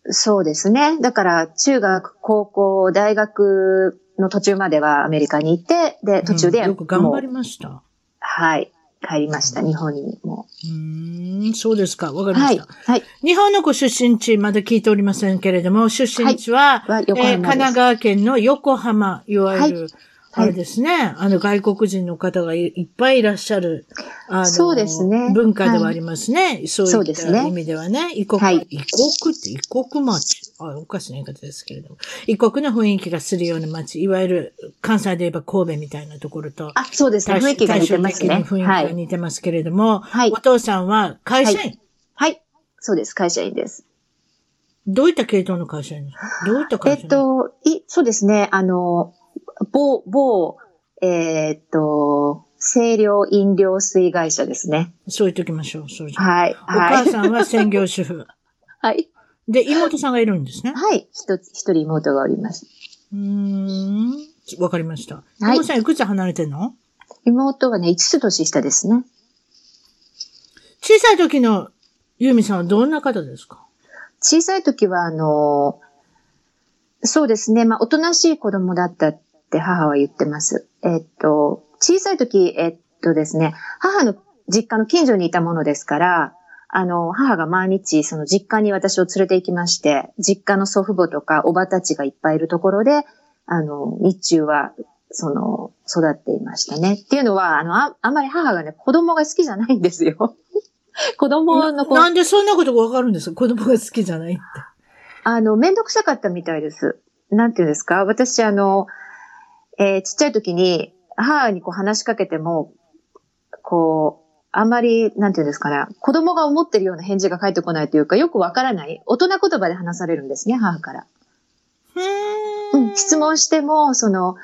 そうですね。だから、中学、高校、大学の途中まではアメリカに行って、で、途中でうんよく頑張りました。はい、帰りました。日本にもうーん、そうですか。わかりました。、はい。日本のご出身地、まだ聞いておりませんけれども、出身地は、は横えー神。奈川県の横浜、いわゆる、はいあれですね、あの外国人の方がいいっぱいいらっしゃる、あの、そうですね文化ではありますね。そういっそうですねた意味ではね、異国、はい異国って異国町。あ、おかしな言い方ですけれども。異国の雰囲気がするような町、いわゆる関西で言えば神戸みたいなところと、あ、そうですね。雰囲気が似てますね。雰囲気はい。が似てますけれども、はいお父さんは会社員、はい。そうです。会社員です。どういった系統の会社員ですか？どういったえ会社員？っと、い、そうですね。あの、某、某、えーっと、清涼飲料水会社ですね。そう言っておきましょう。そうはい。お母はい。さんは専業主婦。はい。で、妹さんがいるんですね。はい。一つ、一人妹がおります。うーん。わかりました。はい妹さんいくつ離れてんの？妹はね、5つ年下ですね。小さい時のユーミさんはどんな方ですか？小さい時は、あの、そうですね。まあ、おとなしい子供だったって母は言ってます。えっと、小さい時、えっとですね、母の実家の近所にいたものですから、あの、母が毎日、その実家に私を連れて行きまして、実家の祖父母とかおばたちがいっぱいいるところで、あの、日中は、その、育っていましたね。っていうのは、あの、ああんまり母がね、子供が好きじゃないんですよ。子供の子、なんでそんなことがわかるんですか？子供が好きじゃないって。あの、めんどくさかったみたいです。なんていうんですか？私、あの、えーちっちゃい時に、母にこう話しかけても、こう、あんまり、なんていうんですかね、子供が思ってるような返事が返ってこないというか、よくわからない。大人言葉で話されるんですね、母から。うん、質問しても、その、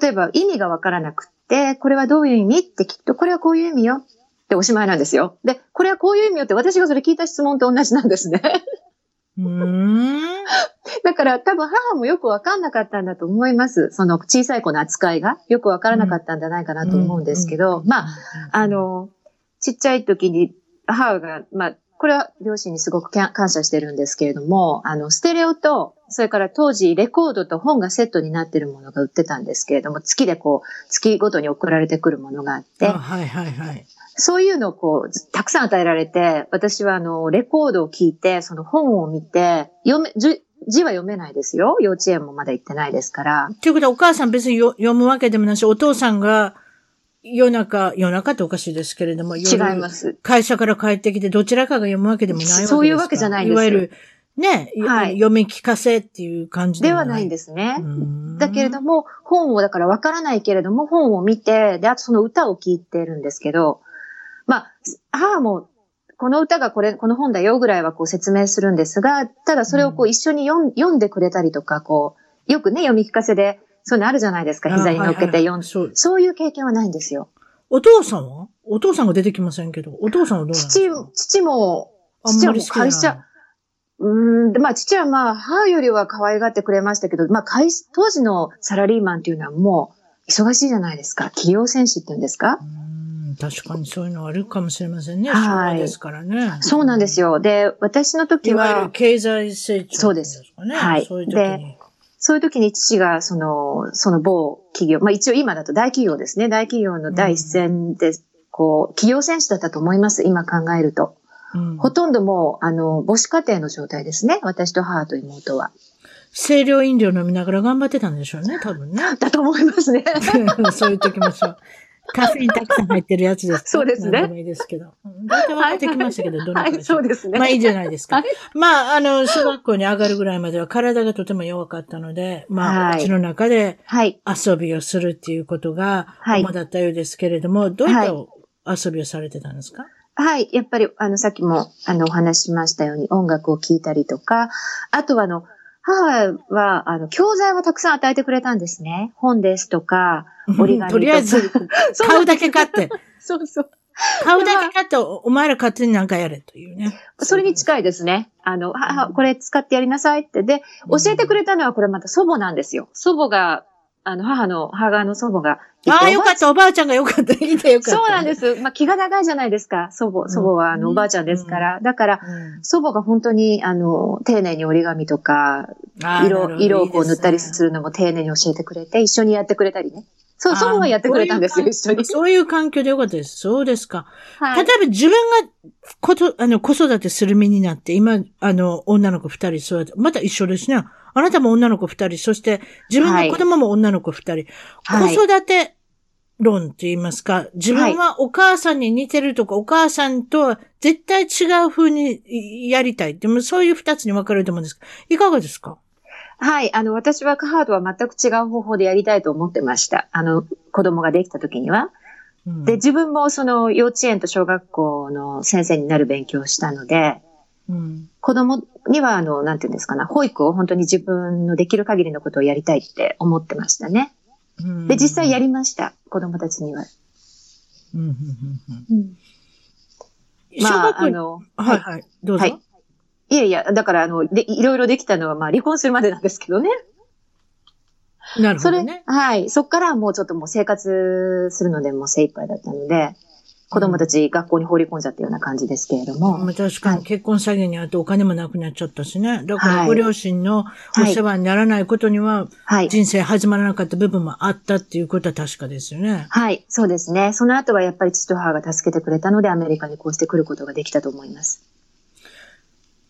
例えば意味がわからなくって、これはどういう意味って聞くと、これはこういう意味よっておしまいなんですよ。で、これはこういう意味よって私がそれ聞いた質問と同じなんですね。うーん。だから多分母もよくわかんなかったんだと思います。その小さい子の扱いがよくわからなかったんじゃないかなと思うんですけど、まあ、ああ、の、ちっちゃい時に母が、まあ、これは両親にすごく感謝してるんですけれども、あの、ステレオと、それから当時レコードと本がセットになってるものが売ってたんですけれども、月でこう、月ごとに送られてくるものがあってあ、はいはいはい。そういうのをこう、たくさん与えられて、私はあの、レコードを聞いて、その本を見て、読め、じ字は読めないですよ。幼稚園もまだ行ってないですから。ということはお母さん別によ読むわけでもないし、お父さんが夜中、夜中っておかしいですけれども、違い夜ます。会社から帰ってきてどちらかが読むわけでもないわけですかそういうわけじゃないですいわゆる、ね、はい読み聞かせっていう感じではないんでですね。すだけれども、本をだからわからないけれども、本を見て、で、あとその歌を聴いてるんですけど、まあ、母も、この歌がこれ、この本だよぐらいはこう説明するんですが、ただそれをこう一緒に読ん読んでくれたりとか、こう、よくね、読み聞かせで、そういうのあるじゃないですか、膝に乗っけて読んで。そう。そういう経験はないんですよ。お父さんは？お父さんが出てきませんけど、お父さんはどうなんです父か、父も、あんまり好きじゃない父はもう会社、うーん、でまあ父はまあ母よりは可愛がってくれましたけど、まあ会社当時のサラリーマンっていうのはもう忙しいじゃないですか。企業戦士っていうんですか？う。ーん確かにそういうのあるかもしれませんね。はいですからね。そうなんですよ。で、私の時いわゆるは、経済成長、そうです。はいそういう時でに。そういう時に父が、その、その某企業、まあ一応今だと大企業ですね。大企業の第一線で、こう、企業戦士だったと思います。今考えると。うんほとんどもう、あの、母子家庭の状態ですね。私と母と妹は。清涼飲料飲みながら頑張ってたんでしょうね、多分ね。だと思いますね。そう言っときましょう。カフェインたくさん入ってるやつです。そうですねいいですけど。うん大体分かってきましたけど、どのくらいはい、そうですね。まあいいじゃないですかはい。まあ、あの、小学校に上がるぐらいまでは体がとても弱かったので、まあ、はいお家の中ではい。遊びをするっていうことが、はい主だったようですけれども、どういったは遊びをされてたんですか、はい。やっぱり、あの、さっきも、あの、お話ししましたように、音楽を聴いたりとか、あとは、あの、母は、あの、教材をたくさん与えてくれたんですね。本ですとか、折り紙とか。とりあえず、そう 買うだけ買って、そうそう。買うだけ買って、おお前ら勝手になんかやれというね。それに近いですね。あの、母、これ使ってやりなさいって。で、教えてくれたのはこれまた祖母なんですよ。祖母が、あの、母の、母側の祖母が。ああ、よかった、おばあちゃんがよかった、いてよかった。そうなんです。まあ、気が長いじゃないですか。祖母、祖母は、あの、うんおばあちゃんですから。だから、うん祖母が本当に、あの、丁寧に折り紙とか、色、色をこう塗ったりするのも丁寧に教えてくれて、一緒にやってくれたりね。そう、祖母がやってくれたんですよ、一緒に。そういう環境でよかったです。そうですか。はい例えば自分がこと、あの、子育てする身になって、今、あの、女の子二人育て、また一緒ですね。あなたも女の子二人、そして自分の子供も女の子二人。はい子育て論って言いますか、自分はお母さんに似てるとか、お母さんとは絶対違う風にやりたい。でもそういう二つに分かれると思うんですが、いかがですか？はい。あの、私は母とは全く違う方法でやりたいと思ってました。あの、子供ができた時には。うんで、自分もその幼稚園と小学校の先生になる勉強をしたので、うん子供には、あの、なんていうんですかね、保育を本当に自分のできる限りのことをやりたいって思ってましたね。うんで、実際やりました。子供たちには。うんうんうんうんまあ、あの、はいはい。どうぞ。はいいやいや、だから、あの、で、いろいろできたのは、まあ、離婚するまでなんですけどね。それ、なるほどね。はい。そっからはもうちょっともう生活するのでもう精一杯だったので、子供たち学校に放り込んじゃったような感じですけれども。まあ、確かはいに結婚詐欺にあってお金もなくなっちゃったしね。だからはいご両親のお世話にならないことにははい。人生始まらなかった部分もあったっていうことは確かですよね。はい。そうですね。その後はやっぱり父と母が助けてくれたので、アメリカにこうして来ることができたと思います。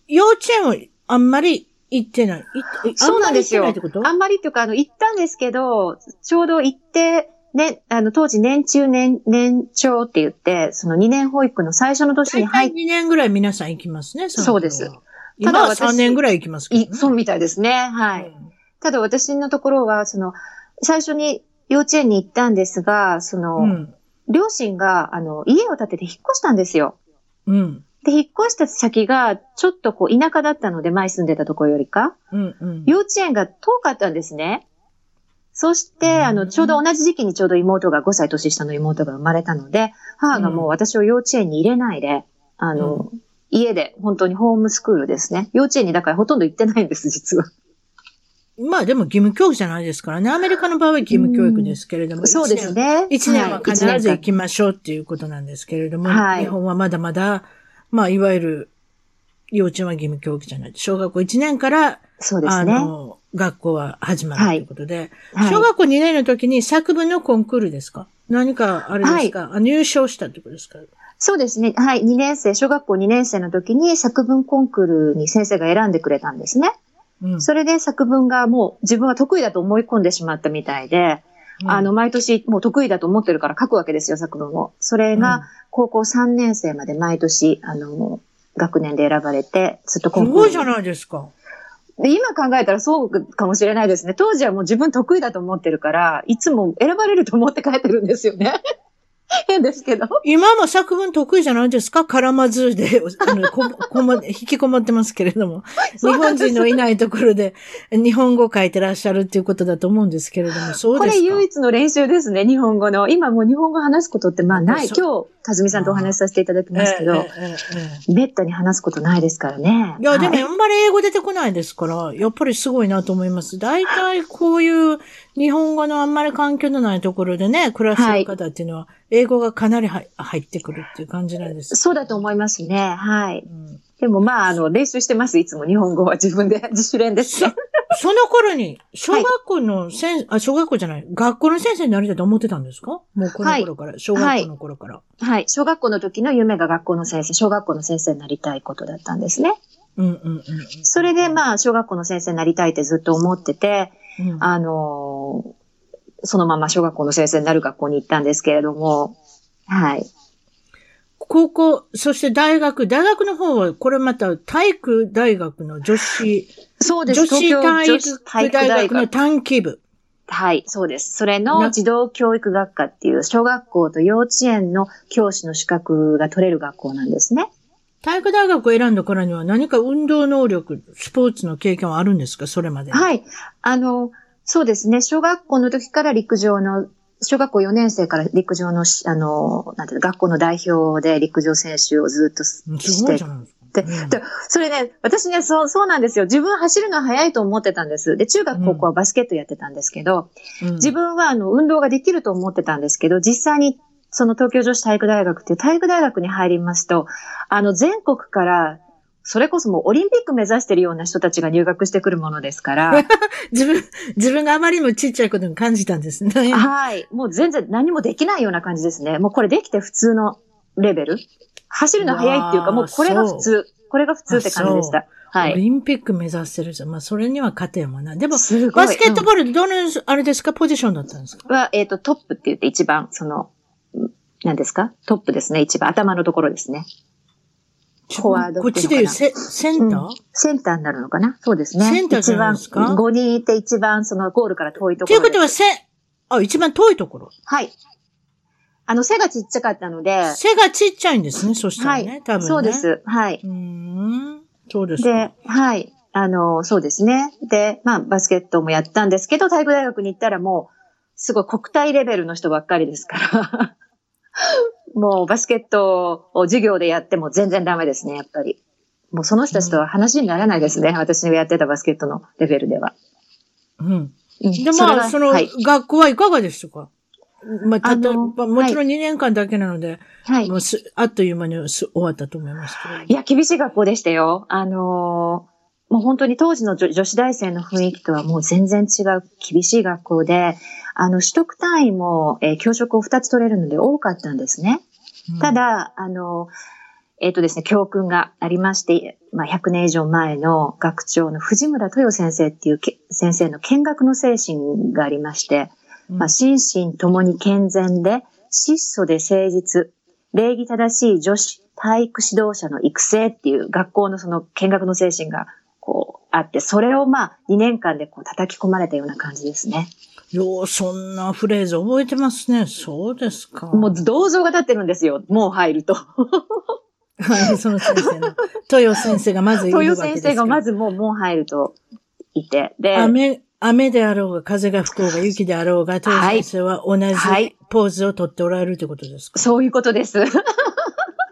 幼稚園をあんまり行ってない。いそうなんですよ。あんまりっていうか、あの、行ったんですけど、ちょうど行って、ね、あの、当時年中年、年長って言って、その2年保育の最初の年に入っ2年ぐらい皆さん行きますね。のそうですただ私3年ぐらい行きますけど、い、ね。そうみたいですね。はい。ただ私のところは、その、最初に幼稚園に行ったんですが、その、うん。両親が、あの、家を建てて引っ越したんですよ。うん。で、引っ越した先が、ちょっとこう、田舎だったので、前住んでたところよりか、うん。うん。幼稚園が遠かったんですね。そして、あの、うんちょうど同じ時期にちょうど妹が、5歳年下の妹が生まれたので、母がもう私を幼稚園に入れないで、あの、家で、本当にホームスクールですね。幼稚園にだからほとんど行ってないんです、実は。まあでも義務教育じゃないですからね。アメリカの場合は義務教育ですけれども。そうですね。一年は必ず行はいきましょうっていうことなんですけれども、はい日本はまだまだ、まあ、いわゆる、幼稚園は義務教育じゃない。小学校1年から、あそうですね。の、学校は始まるということで、はい小学校2年の時に作文のコンクールですか？何かあれですか、あ入賞したってことですか？そうですね。はい。2年生、小学校2年生の時に作文コンクールに先生が選んでくれたんですね。うん。それで作文がもう自分は得意だと思い込んでしまったみたいで、あの、毎年もう得意だと思ってるから書くわけですよ、作文を。それが、高校3年生まで毎年、あの、学年で選ばれて、ずっとすごいじゃないですか。で、今考えたらそうかもしれないですね。当時はもう自分得意だと思ってるから、いつも選ばれると思って帰ってるんですよね。変ですけど。今も作文得意じゃないですか？絡まずで、あのこ こも、引きこもってますけれども。日本人のいないところで日本語書いてらっしゃるっていうことだと思うんですけれども、そうですかこれ唯一の練習ですね、日本語の。今もう日本語話すことってまあない。そ今日、かずみさんとお話しさせていただきますけど、ええめったに話すことないですからね。いや、でもはいあんまり英語出てこないですから、やっぱりすごいなと思います。大体こういう日本語のあんまり環境のないところでね、暮らしてる方っていうのは、英語がかなり入入ってくるっていう感じなんです。そうだと思いますね。はい。うんでもまあ、あの、練習してます、いつも日本語は自分で。自主練ですね。その頃に、小学校の先、あ、小学校じゃない、学校の先生になりたいと思ってたんですか？もうこの頃から、小学校の頃から。はい。小学校の時の夢が学校の先生、小学校の先生になりたいことだったんですね。うんうんうんそれでまあ、小学校の先生になりたいってずっと思ってて、うん。うんあのーそのまま小学校の先生になる学校に行ったんですけれども、はい。高校、そして大学、大学の方は、これまた体育大学の女子、そうです。女子体育大学の短期部。はい、そうです。それなの児童教育学科っていう小学校と幼稚園の教師の資格が取れる学校なんですね。体育大学を選んだからには何か運動能力、スポーツの経験はあるんですか？それまで。い。はい。あの、そうですね。小学校の時から陸上の、小学校4年生から陸上のし、あの、なんていうの、学校の代表で陸上選手をずっとしてすでそれね、私ね、そう、そうなんですよ。自分走るの早いと思ってたんです。で、中学、高校はバスケットやってたんですけど、うん自分はあの、運動ができると思ってたんですけど、実際に、その東京女子体育大学っていう体育大学に入りますと、あの、全国から、それこそもうオリンピック目指してるような人たちが入学してくるものですから、自分、自分があまりにもちっちゃいことに感じたんですね。はい。もう全然何もできないような感じですね。もうこれできて普通のレベル走るの早いっていうか、もうこれが普通。これが普通って感じでした。はい。オリンピック目指してるじゃん。まあ、それには勝てんわな。でも。バスケットうんボール、どの、あれですか？ポジションだったんですか？は、えっ、と、トップって言って一番、その、ん何ですか？トップですね。一番頭のところですね。フォワードこっちでいうセセンター、うんセンターになるのかな？そうですね。センターじゃないですか？一番、5人いて一番そのゴールから遠いとということはせ、あ、一番遠いところ。はい。あの、背がちっちゃかったので、背がちっちゃいんですね、そしたはいらね。多分ね。そうで。す。はい。うーん。そうですか。で、はい。あの、そうですね。で、まあ、バスケットもやったんですけど、体育大学に行ったらもう、すごい国体レベルの人ばっかりですから。もう、バスケットを授業でやっても全然ダメですね、やっぱり。もうその人たちとは話にならないですね。私がやってたバスケットのレベルでは。うん。うんで、まあ、その、はい。学校はいかがでしたか？まあ、たと、まあもちろん2年間だけなので、はいも。うす、あっという間にす終わったと思いますけど。いや、厳しい学校でしたよ。あのーもう本当に当時の女女子大生の雰囲気とはもう全然違う厳しい学校で、あの、取得単位も、えー教職を2つ取れるので多かったんですね。うんた、だ、あの、えっ、とですね、教訓がありまして、まあ、100年以上前の学長の藤村豊先生っていうけ先生の見学の精神がありまして、うんまあ、心身ともに健全で、質素で誠実、礼儀正しい女子体育指導者の育成っていう学校のその見学の精神がこうあって、それをまあ2年間でこう叩き込まれたような感じですね。よう、そんなフレーズ覚えてますね。そうですか。もう銅像が立ってるんですよ。もう入ると。はい、その先生の。豊先生がまずいるわけです豊先生がまず、ずもうもう入るといて。で、雨、雨であろうが、風が吹こうが、雪であろうが、豊先生は同じはいポーズをとっておられるということですか？そういうことです。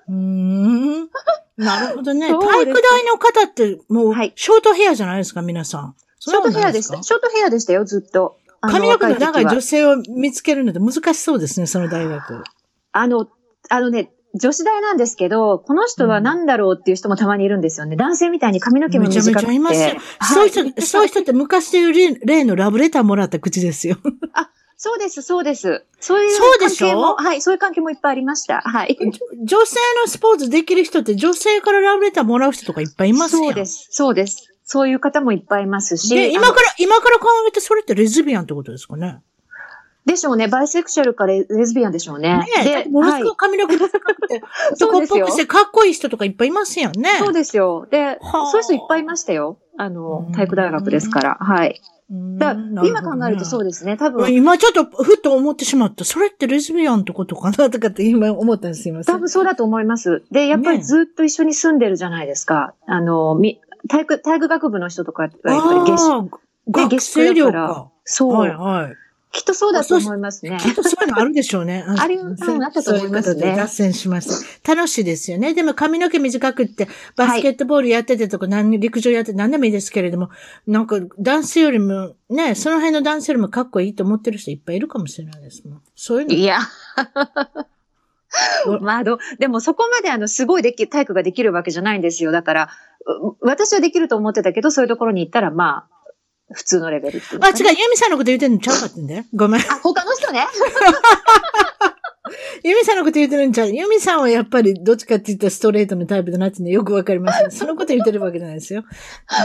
うーん。なるほどね。体育大の方って、もう、はいショートヘアじゃないですか、皆さん。ショートヘアでした。ショートヘアでしたよ、ずっと。髪の毛の長い女性を見つけるので難しそうですね、その大学。あの、あのね、女子大なんですけど、この人は何だろうっていう人もたまにいるんですよね。男性みたいに髪の毛もめちゃ短くて。めちゃいますよ。はいそういう人、そういう人って昔でいう例例のラブレターもらった口ですよ。そうです、そうです。そういう関係も、はい、そういう関係もいっぱいありました。はい。女性のスポーツできる人って女性からラブレターもらう人とかいっぱいいますよ。そうです、そうです。そういう方もいっぱいいますし。で、今から、今から考えてそれってレズビアンってことですかね？でしょうね。バイセクシャルかレレズビアンでしょうね。ねえ、だってものすごく髪の毛短くて、男っぽくしてかっこいい人とかいっぱいいますよね。そうですよ。で、はあそういう人いっぱいいましたよ。あのうん、体育大学ですから。はい。だ今考えるとそうでですね。多分、今ちょっとふっと思ってしまった。それってレズビアンってことかなとかって今思ったんですよ。多分そうだと思います。で、やっぱりねずっと一緒に住んでるじゃないですか。あの、み体育、体育学部の人とかはやっぱり月ああ、学生寮か。そう、はいはい。きっとそうだと思いますね。きっとそういうのあるでしょうね。ありうんあったと思いますねそういうことで脱線しました。楽しいですよね。でも髪の毛短くって、バスケットボールやっててとか、何陸上やってて何でもいいですけれども、なんか男性よりも、ね、その辺の男性よりもかっこいいと思ってる人いっぱいいるかもしれないですもん。そういうの。いや。まあ、ど、でもそこまであの、すごいでき、体育ができるわけじゃないんですよ。だから、う私はできると思ってたけど、そういうところに行ったら、まあ、普通のレベルっていうあ、違う、かね、ユミさんのこと言ってんのちゃうかったんだよ。ごめん。あ、他の人ね。ユミさんのこと言ってるんちゃう？ユミさんはやっぱりどっちかって言ったらストレートのタイプだなっていうのよくわかります。そのこと言ってるわけじゃないですよ。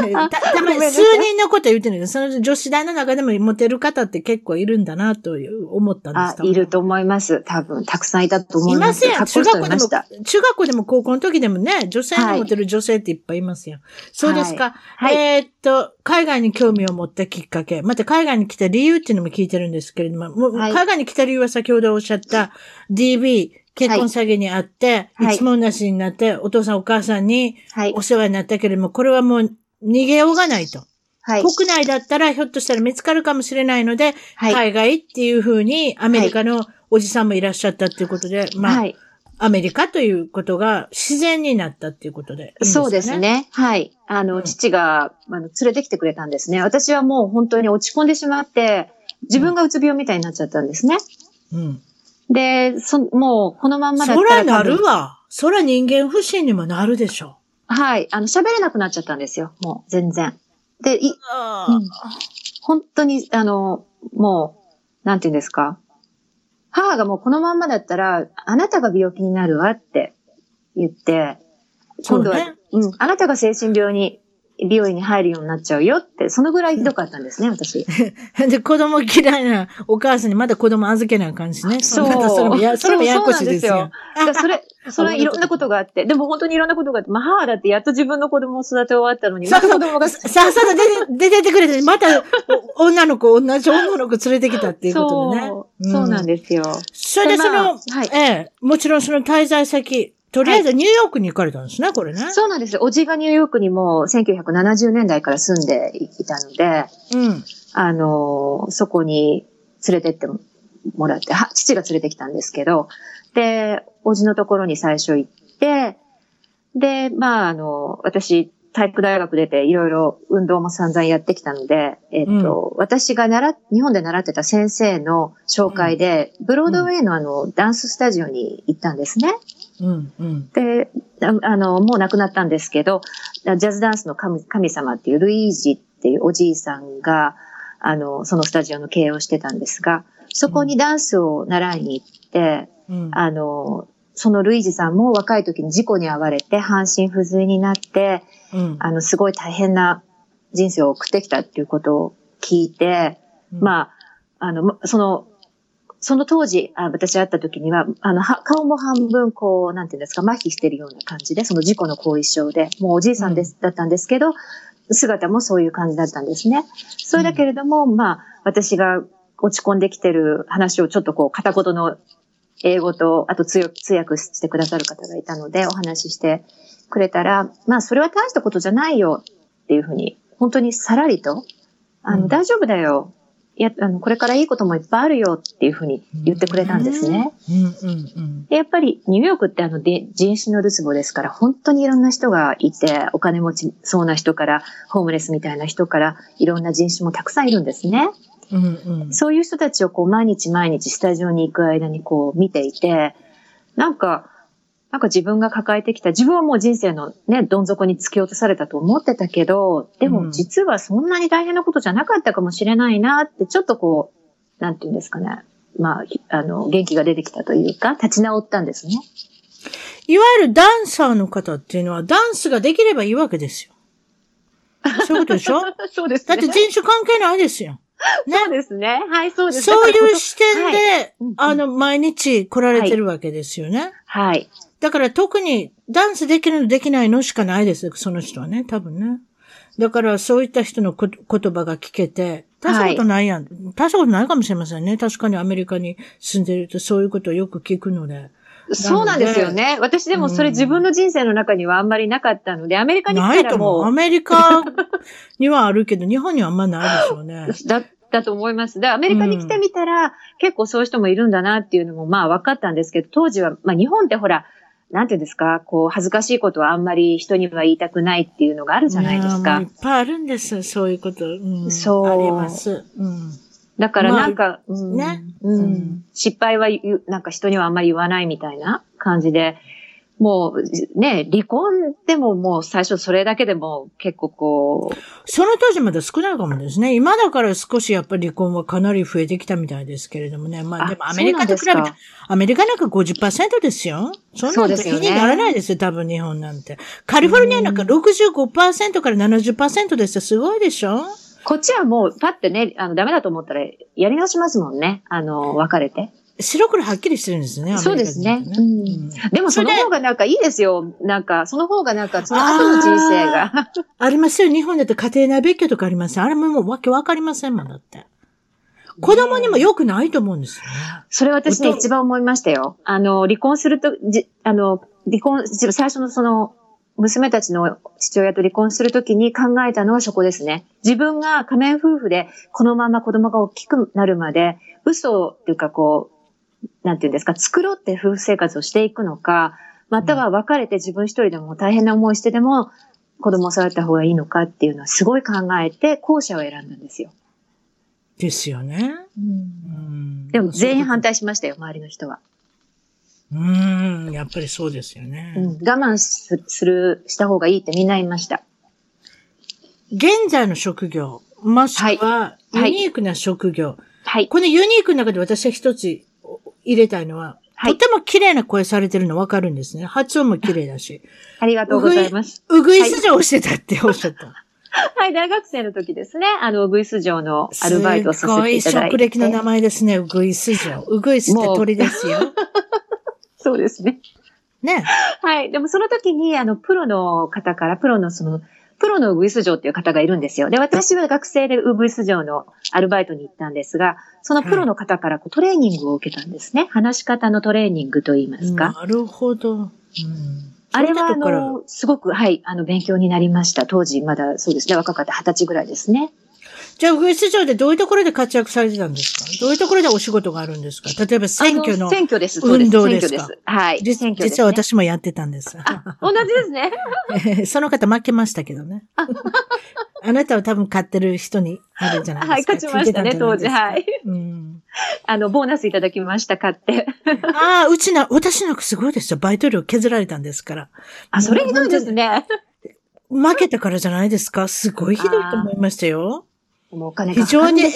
え ーた、たまに数人のこと言ってるんです。その女子大の中でもモテる方って結構いるんだなという思ったんであす、いると思います。多分、たくさんいたと思いま。いますいい人中学校でも中学校でも高校の時でもね、女性にモテる女性っていっぱいいますよ。そうですか。はいえーっと、海外に興味を持ったきっかけ、また海外に来た理由っていうのも聞いてるんですけれども、もうはい海外に来た理由は先ほどおっしゃった DV、結婚詐欺にあって、はい一文なしになって、お父さんお母さんにはいお。世話になったけれども、これはもう逃げようがないと。はい。国内だったらひょっとしたら見つかるかもしれないので、はい。海外っていうふうにアメリカのおじさんもいらっしゃったっていうことで、まあ、はい。アメリカということが自然になったっていうことでいいんですかそうです。ね。はい。あの、うん父が、あの、連れてきてくれたんですね。私はもう本当に落ち込んでしまって、自分がうつ病みたいになっちゃったんですね。うん。で、そ、もう、このまんまだったそらなら多分るわ。そら人間不信にもなるでしょ。はい。あの、喋れなくなっちゃったんですよ。もう、全然。で、い、あうん本当に、あの、もう、なんて言うんですか。母がもうこのまんまだったら、あなたが病気になるわって言って、今度は、そうねうん、あなたが精神病に、美容院に入るようになっちゃうよって、そのぐらいひどかったんですね、私。で、子供嫌いなお母さんにまだ子供預けなあかんしね。そうそれもや、それもややこしいですよ。それ、それ はいろんなことがあって、でも本当にいろんなことがあって、まあ母だってやっと自分の子供を育て終わったのに、また子供が、さあさあ出て、出てってくれて、またお女の子、同じ女の子連れてきたっていうことでね。そう、そうなんでですよ。す。それでその、はいええ、もちろんその滞在先、とりあえずニューヨークに行かれたんですね、これね。そうなんですよ。おじがニューヨークにも1970年代から住んでいたので、うん。あのーそこに連れてってもらって、は父が連れてきたんですけど、で、おじのところに最初行って、で、まあ、あの、私、体育大学出ていろいろ運動も散々やってきたので、えっと、私が習っ、日本で習ってた先生の紹介で、ブロードウェイのあの、ダンススタジオに行ったんですね。うん、うん。で、ああの、もう亡くなったんですけど、ジャズダンスの神神様っていうルイージっていうおじいさんが、あの、そのスタジオの経営をしてたんですが、そこにダンスを習いに行って、うん。あの、そのルイージさんも若い時に事故に遭われて半身不随になって、うん。あの、すごい大変な人生を送ってきたっていうことを聞いて、まあ、あの、まその、その当時、あ私会った時には、あの、は顔も半分こう、なんていうんですか、麻痺してるような感じで、その事故の後遺症で、もうおじいさんです、だったんですけど、姿もそういう感じだったんですね。それだけれども、まあ、私が落ち込んできてる話をちょっとこう、片言の英語と、あと通訳通訳してくださる方がいたので、お話ししてくれたら、まあ、それは大したことじゃないよっていうふうに、本当にさらりと、あの、うん大丈夫だよ。いや、あの、これからいいこともいっぱいあるよっていうふうに言ってくれたんですね。うん、うん、うん。でやっぱりニューヨークってあので人種のるつぼですから本当にいろんな人がいてお金持ちそうな人からホームレスみたいな人からいろんな人種もたくさんいるんですね。うん、うん。そういう人たちをこう毎日毎日スタジオに行く間にこう見ていてなんかなんか自分が抱えてきた自分はもう人生のねどん底に突き落とされたと思ってたけどでうんも実はそんなに大変なことじゃなかったかもしれないなってちょっとこうなんていうんですかねまあ、ひあの、元気が出てきたというか、立ち直ったんですね。いわゆるダンサーの方っていうのは、ダンスができればいいわけですよ。そういうことでしょ？そうですだって人種関係ないですよ。そうですね。はい、そうです。そういう視点で、はいあの、毎日来られてるわけですよね。はい。だから特にダンスできるのできないのしかないですその人はね、多分ね。だからそういった人のこ言葉が聞けて、大したことないやん。大したことないかもしれませんね。確かにアメリカに住んでるとそういうことをよく聞くので。そうなんですよね。私でもそれ自分の人生の中にはあんまりなかったので、アメリカに来ないとたらも思う。アメリカにはあるけど、日本にはあんまないでしょうね。う、だだと思います。で、アメリカに来てみたら、結構そういう人もいるんだなっていうのもまあ分かったんですけど、当時は、まあ日本ってほら、なんていうんですか、こう、恥ずかしいことはあんまり人には言いたくないっていうのがあるじゃないですか。やもういっ。ぱいあるんです、そういうこと。うん、そう。あります。うん。だからなんか、まうん。ね。ううんん、失敗は言うなんか人にはあんまり言わないみたいな感じで、もうね、離婚でももう最初それだけでも結構こう、その当時まだ少ないかもですね。今だから少しやっぱり離婚はかなり増えてきたみたいですけれどもね。まああでもアメリカと比べてアメリカなんか50%ですよ。そんなそうですよねの比にならないですよ、多分日本なんて。カリフォルニアなんか65%から70%ですよ。すごいでしょ？こっちはもうパッてね、あの、ダメだと思ったらやり直しますもんね。あの、別れて。白黒はっきりしてるんですね。そうですねうんでもその方がなんかいいですよ。なんか、その方がなんか、その後の人生が。ありますよ。日本だと家庭内別居とかありますよあれももうわけわかりませんもんだって。子供にも良くないと思うんですよね。それ私ね、一番思いましたよ。あの、離婚すると、じあの、離婚、最初のその、娘たちの父親と離婚するときに考えたのはそこですね。自分が仮面夫婦でこのまま子供が大きくなるまで、嘘っていうかこう、なんていうんですか、作ろうって夫婦生活をしていくのか、または別れて自分一人でも大変な思いしてでも子供を育てた方がいいのかっていうのはすごい考えて後者を選んだんですよ。ですよね。うんでも全員反対しましたよ、周りの人は。うーん、やっぱりそうですよね。うん、我慢すする、した方がいいってみんな言いました。現在の職業、もしくはユはいニークな職業。はい。このユニークの中で私は一つ入れたいのは、はいとても綺麗な声されてるのわかるんですね。発音も綺麗だし。ありがとうございます。うぐいす嬢をしてたっておっしゃった。はい、大学生の時ですね、あの、ウグイス城のアルバイトをさせていただいて。すごい職歴の名前ですね。うぐいす嬢。うぐいすって鳥ですよ。そうですね。ね。はい。でもその時に、あの、プロの方から、プロのその、プロのウグイス城っていう方がいるんですよ。で、私は学生でウグイス城のアルバイトに行ったんですが、そのプロの方からこうトレーニングを受けたんですね。話し方のトレーニングと言いますか。なるほど。うん、あれは、あの、すごく、はい、あの、勉強になりました。当時、まだ、そうですね、若かった二十歳ぐらいですね。じゃあ、ウグイス嬢でどういうところで活躍されてたんですか？どういうところでお仕事があるんですか？例えば選挙のあ。選挙です。運動ですか？はい。実選挙です、ね。実は私もやってたんです。同じですね。その方負けましたけどね。あなたは多分買ってる人にあるんじゃないはい、ですか。勝ちましたね、当時。はい。い。うん、あの、ボーナスいただきました、買って。ああ、うちな、私なんかすごいですよ。バイト料削られたんですから。あ、それひどいですね。負けたからじゃないですか？すごいひどいと思いましたよ。お金が非常に延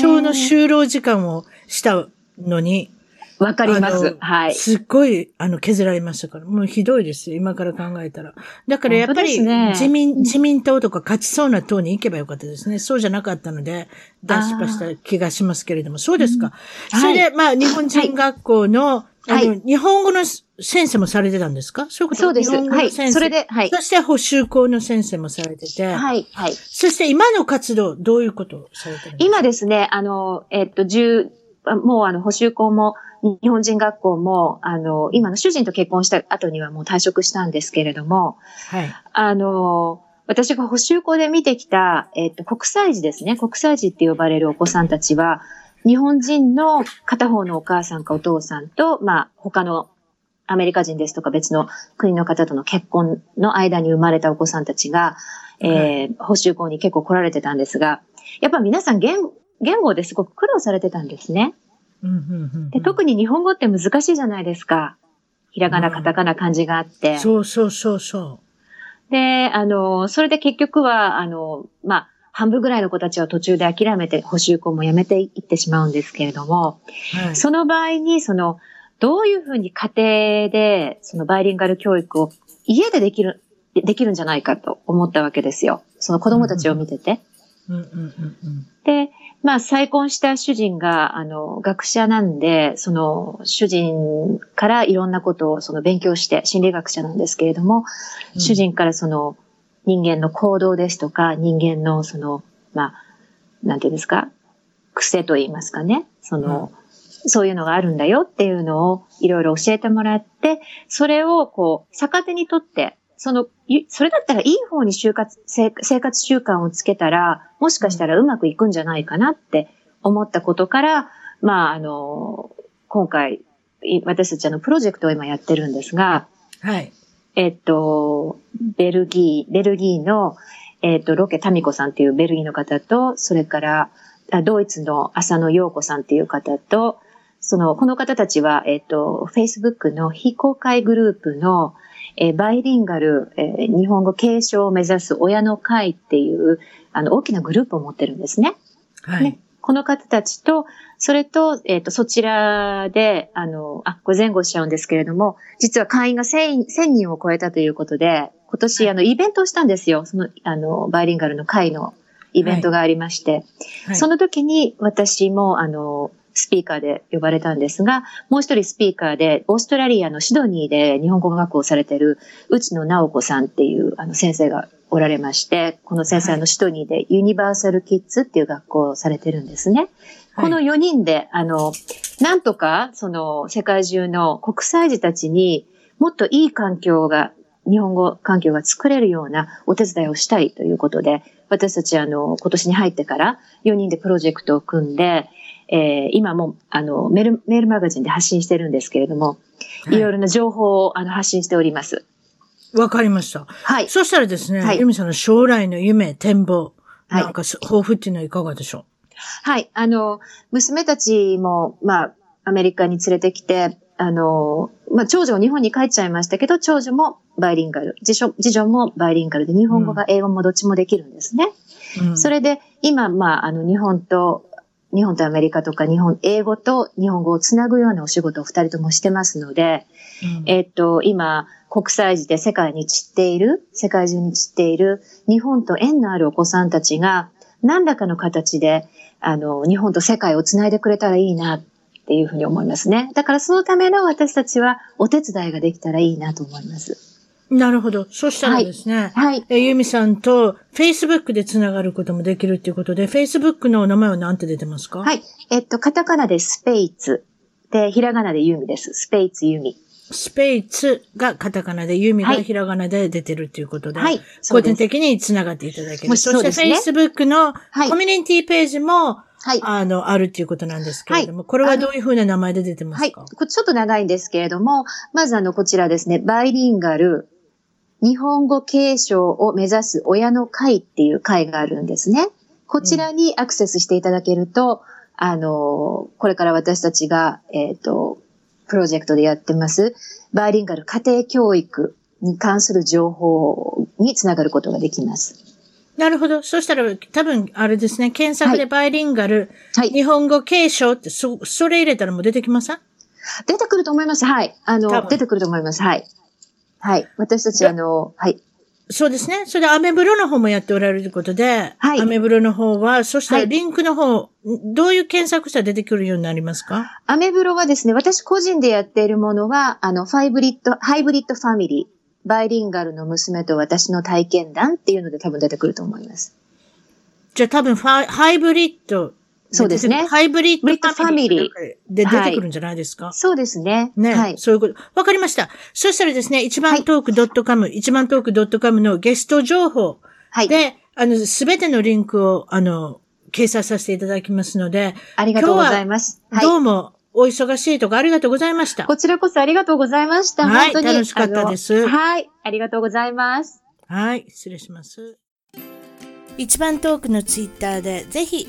長の就労時間をしたのに、わかります。はい。すっごい、あの、削られましたから。もうひどいですよ。今から考えたら。だからやっぱり、ね自民、自民党とか勝ちそうな党に行けばよかったですね。そうじゃなかったので、脱失敗した気がしますけれども。そうですか。うんそれで、まあ、日本人学校の、はい日本語の先生もされてたんですか？そういうこと？そうです。はい。それで、はい。そして補修校の先生もされてて。はい、はい。そして今の活動、どういうことをされてるんですか？今ですね、あの、えっと、十、あもうあの、補修校も、日本人学校も、あの、今の主人と結婚した後にはもう退職したんですけれども、はい。あの、私が補修校で見てきた、えっと、国際児ですね。国際児って呼ばれるお子さんたちは、日本人の片方のお母さんかお父さんと、まあ、他のアメリカ人ですとか別の国の方との結婚の間に生まれたお子さんたちが、えー補修校に結構来られてたんですが、やっぱ皆さん言言語ですごく苦労されてたんですね。うんうんうんで特に日本語って難しいじゃないですか。ひらがな、カタカナ、漢字があって。そうそうそうそで、あの、それで結局は、あの、まあ、半分ぐらいの子たちは途中で諦めて補修校もやめていってしまうんですけれども、う。はい。その場合に、その、どういうふうに家庭で、そのバイリンガル教育を家でできる、でできるんじゃないかと思ったわけですよ。その子供たちを見てて。で、まあ、再婚した主人が、あの、学者なんで、その、主人からいろんなことをその勉強して、心理学者なんですけれども、うん、主人からその、人間の行動ですとか、人間のその、まあ、なんていうんですか、癖と言いますかね、その、うん、そういうのがあるんだよっていうのをいろいろ教えてもらって、それをこう、逆手にとって、その、それだったらいい方に就活生活習慣をつけたら、もしかしたらうまくいくんじゃないかなって思ったことから、まあ、あの、今回、私たちあの、プロジェクトを今やってるんですが、はい。えっと、ベルギー、ベルギーの、えっと、ロケタミコさんっていうベルギーの方と、それから、ドイツの浅野陽子さんっていう方と、その、この方たちは、えっと、Facebook の非公開グループの、えー、バイリンガル、えー、日本語継承を目指す親の会っていう、あの、大きなグループを持ってるんですね。はい。ね、この方たちと、それと、えっ、ー、と、そちらで、あの、あ、これ前後しちゃうんですけれども、実は会員が1000 1000人を超えたということで、今年、あの、イベントをしたんですよ。その、あの、バイリンガルの会のイベントがありまして、はい。はい、その時に私も、あの、スピーカーで呼ばれたんですが、もう一人スピーカーで、オーストラリアのシドニーで日本語学校をされている内野直子さんっていうあの先生がおられまして、この先生、あのシドニーでユニバーサルキッズっていう学校をされてるんですね。この4人で、あの、なんとか、その世界中の国際児たちにもっといい環境が日本語環境が作れるようなお手伝いをしたいということで、私たちあの、今年に入ってから4人でプロジェクトを組んで、えー、今も、あの、メール、メールマガジンで発信してるんですけれども、はい、いろいろな情報をあの発信しております。わかりました。はい。そしたらですね、はい、ユミさんの将来の夢、展望、なんか抱負っていうのはいかがでしょう？はい。あの、娘たちも、まあ、アメリカに連れてきて、あの、まあ、長女は日本に帰っちゃいましたけど、長女もバイリンガル、次女次女もバイリンガルで、日本語が英語もどっちもできるんですね。うん、それで、今、まあ、あの、日本と日本とアメリカとか日本、英語と日本語をつなぐようなお仕事を二人ともしてますので、うん、えっと、今、国際時で世界に散っている、世界中に散っている日本と縁のあるお子さんたちが何らかの形で、あの、日本と世界をつないでくれたらいいなっていうふうに思いますね。だからそのための私たちはお手伝いができたらいいなと思います。なるほど。そしたらですね、はい。えユミさんと Facebook でつながることもできるっていうことで、Facebook の名前は何て出てますか？はい。えっと、カタカナでスペイツ。で、ひらがなでユミです。スペイツユミ。スペイツがカタカナで、ユミがひらがなで出てるっていうことで、はい。個人的につながっていただける。そして Facebook のコミュニティページも、はい。あの、あるっていうことなんですけれども、はい、これはどういうふうな名前で出てますか？はい。こちょっと長いんですけれども、まずあの、こちらですね、バイリンガル、日本語継承を目指す親の会っていう会があるんですね。こちらにアクセスしていただけると、うん、あの、これから私たちが、えっ、ー、と、プロジェクトでやってます、バイリンガル家庭教育に関する情報につながることができます。なるほど。そしたら、多分、あれですね、検索でバイリンガル、はい、日本語継承って、そ、それ入れたらもう出てきます？出てくると思います。はい。あの、出てくると思います。はい。はい。私たち、あの、はい。そうですね。それで、アメブロの方もやっておられることで、はい。アメブロの方は、そしたらリンクの方、はい、どういう検索したら出てくるようになりますか？アメブロはですね、私個人でやっているものは、あの、ファイブリッド、ハイブリッドファミリー、バイリンガルの娘と私の体験談っていうので多分出てくると思います。じゃあ多分ハイブリッドそうですね。ハイブリッドファミリーで出てくるんじゃないですか、はい、そうですね。ね、はい。そういうこと。わかりました。そしたらですね、一番トーク .com、はい、一番トーク .com のゲスト情報で、はい、あの、すべてのリンクを、あの、掲載させていただきますので、ありがとうございます。はい、どうも、お忙しいとこありがとうございました。こちらこそありがとうございました。はい、本当に楽しかったです。はい、ありがとうございます。はい、失礼します。一番トークのツイッターでぜひ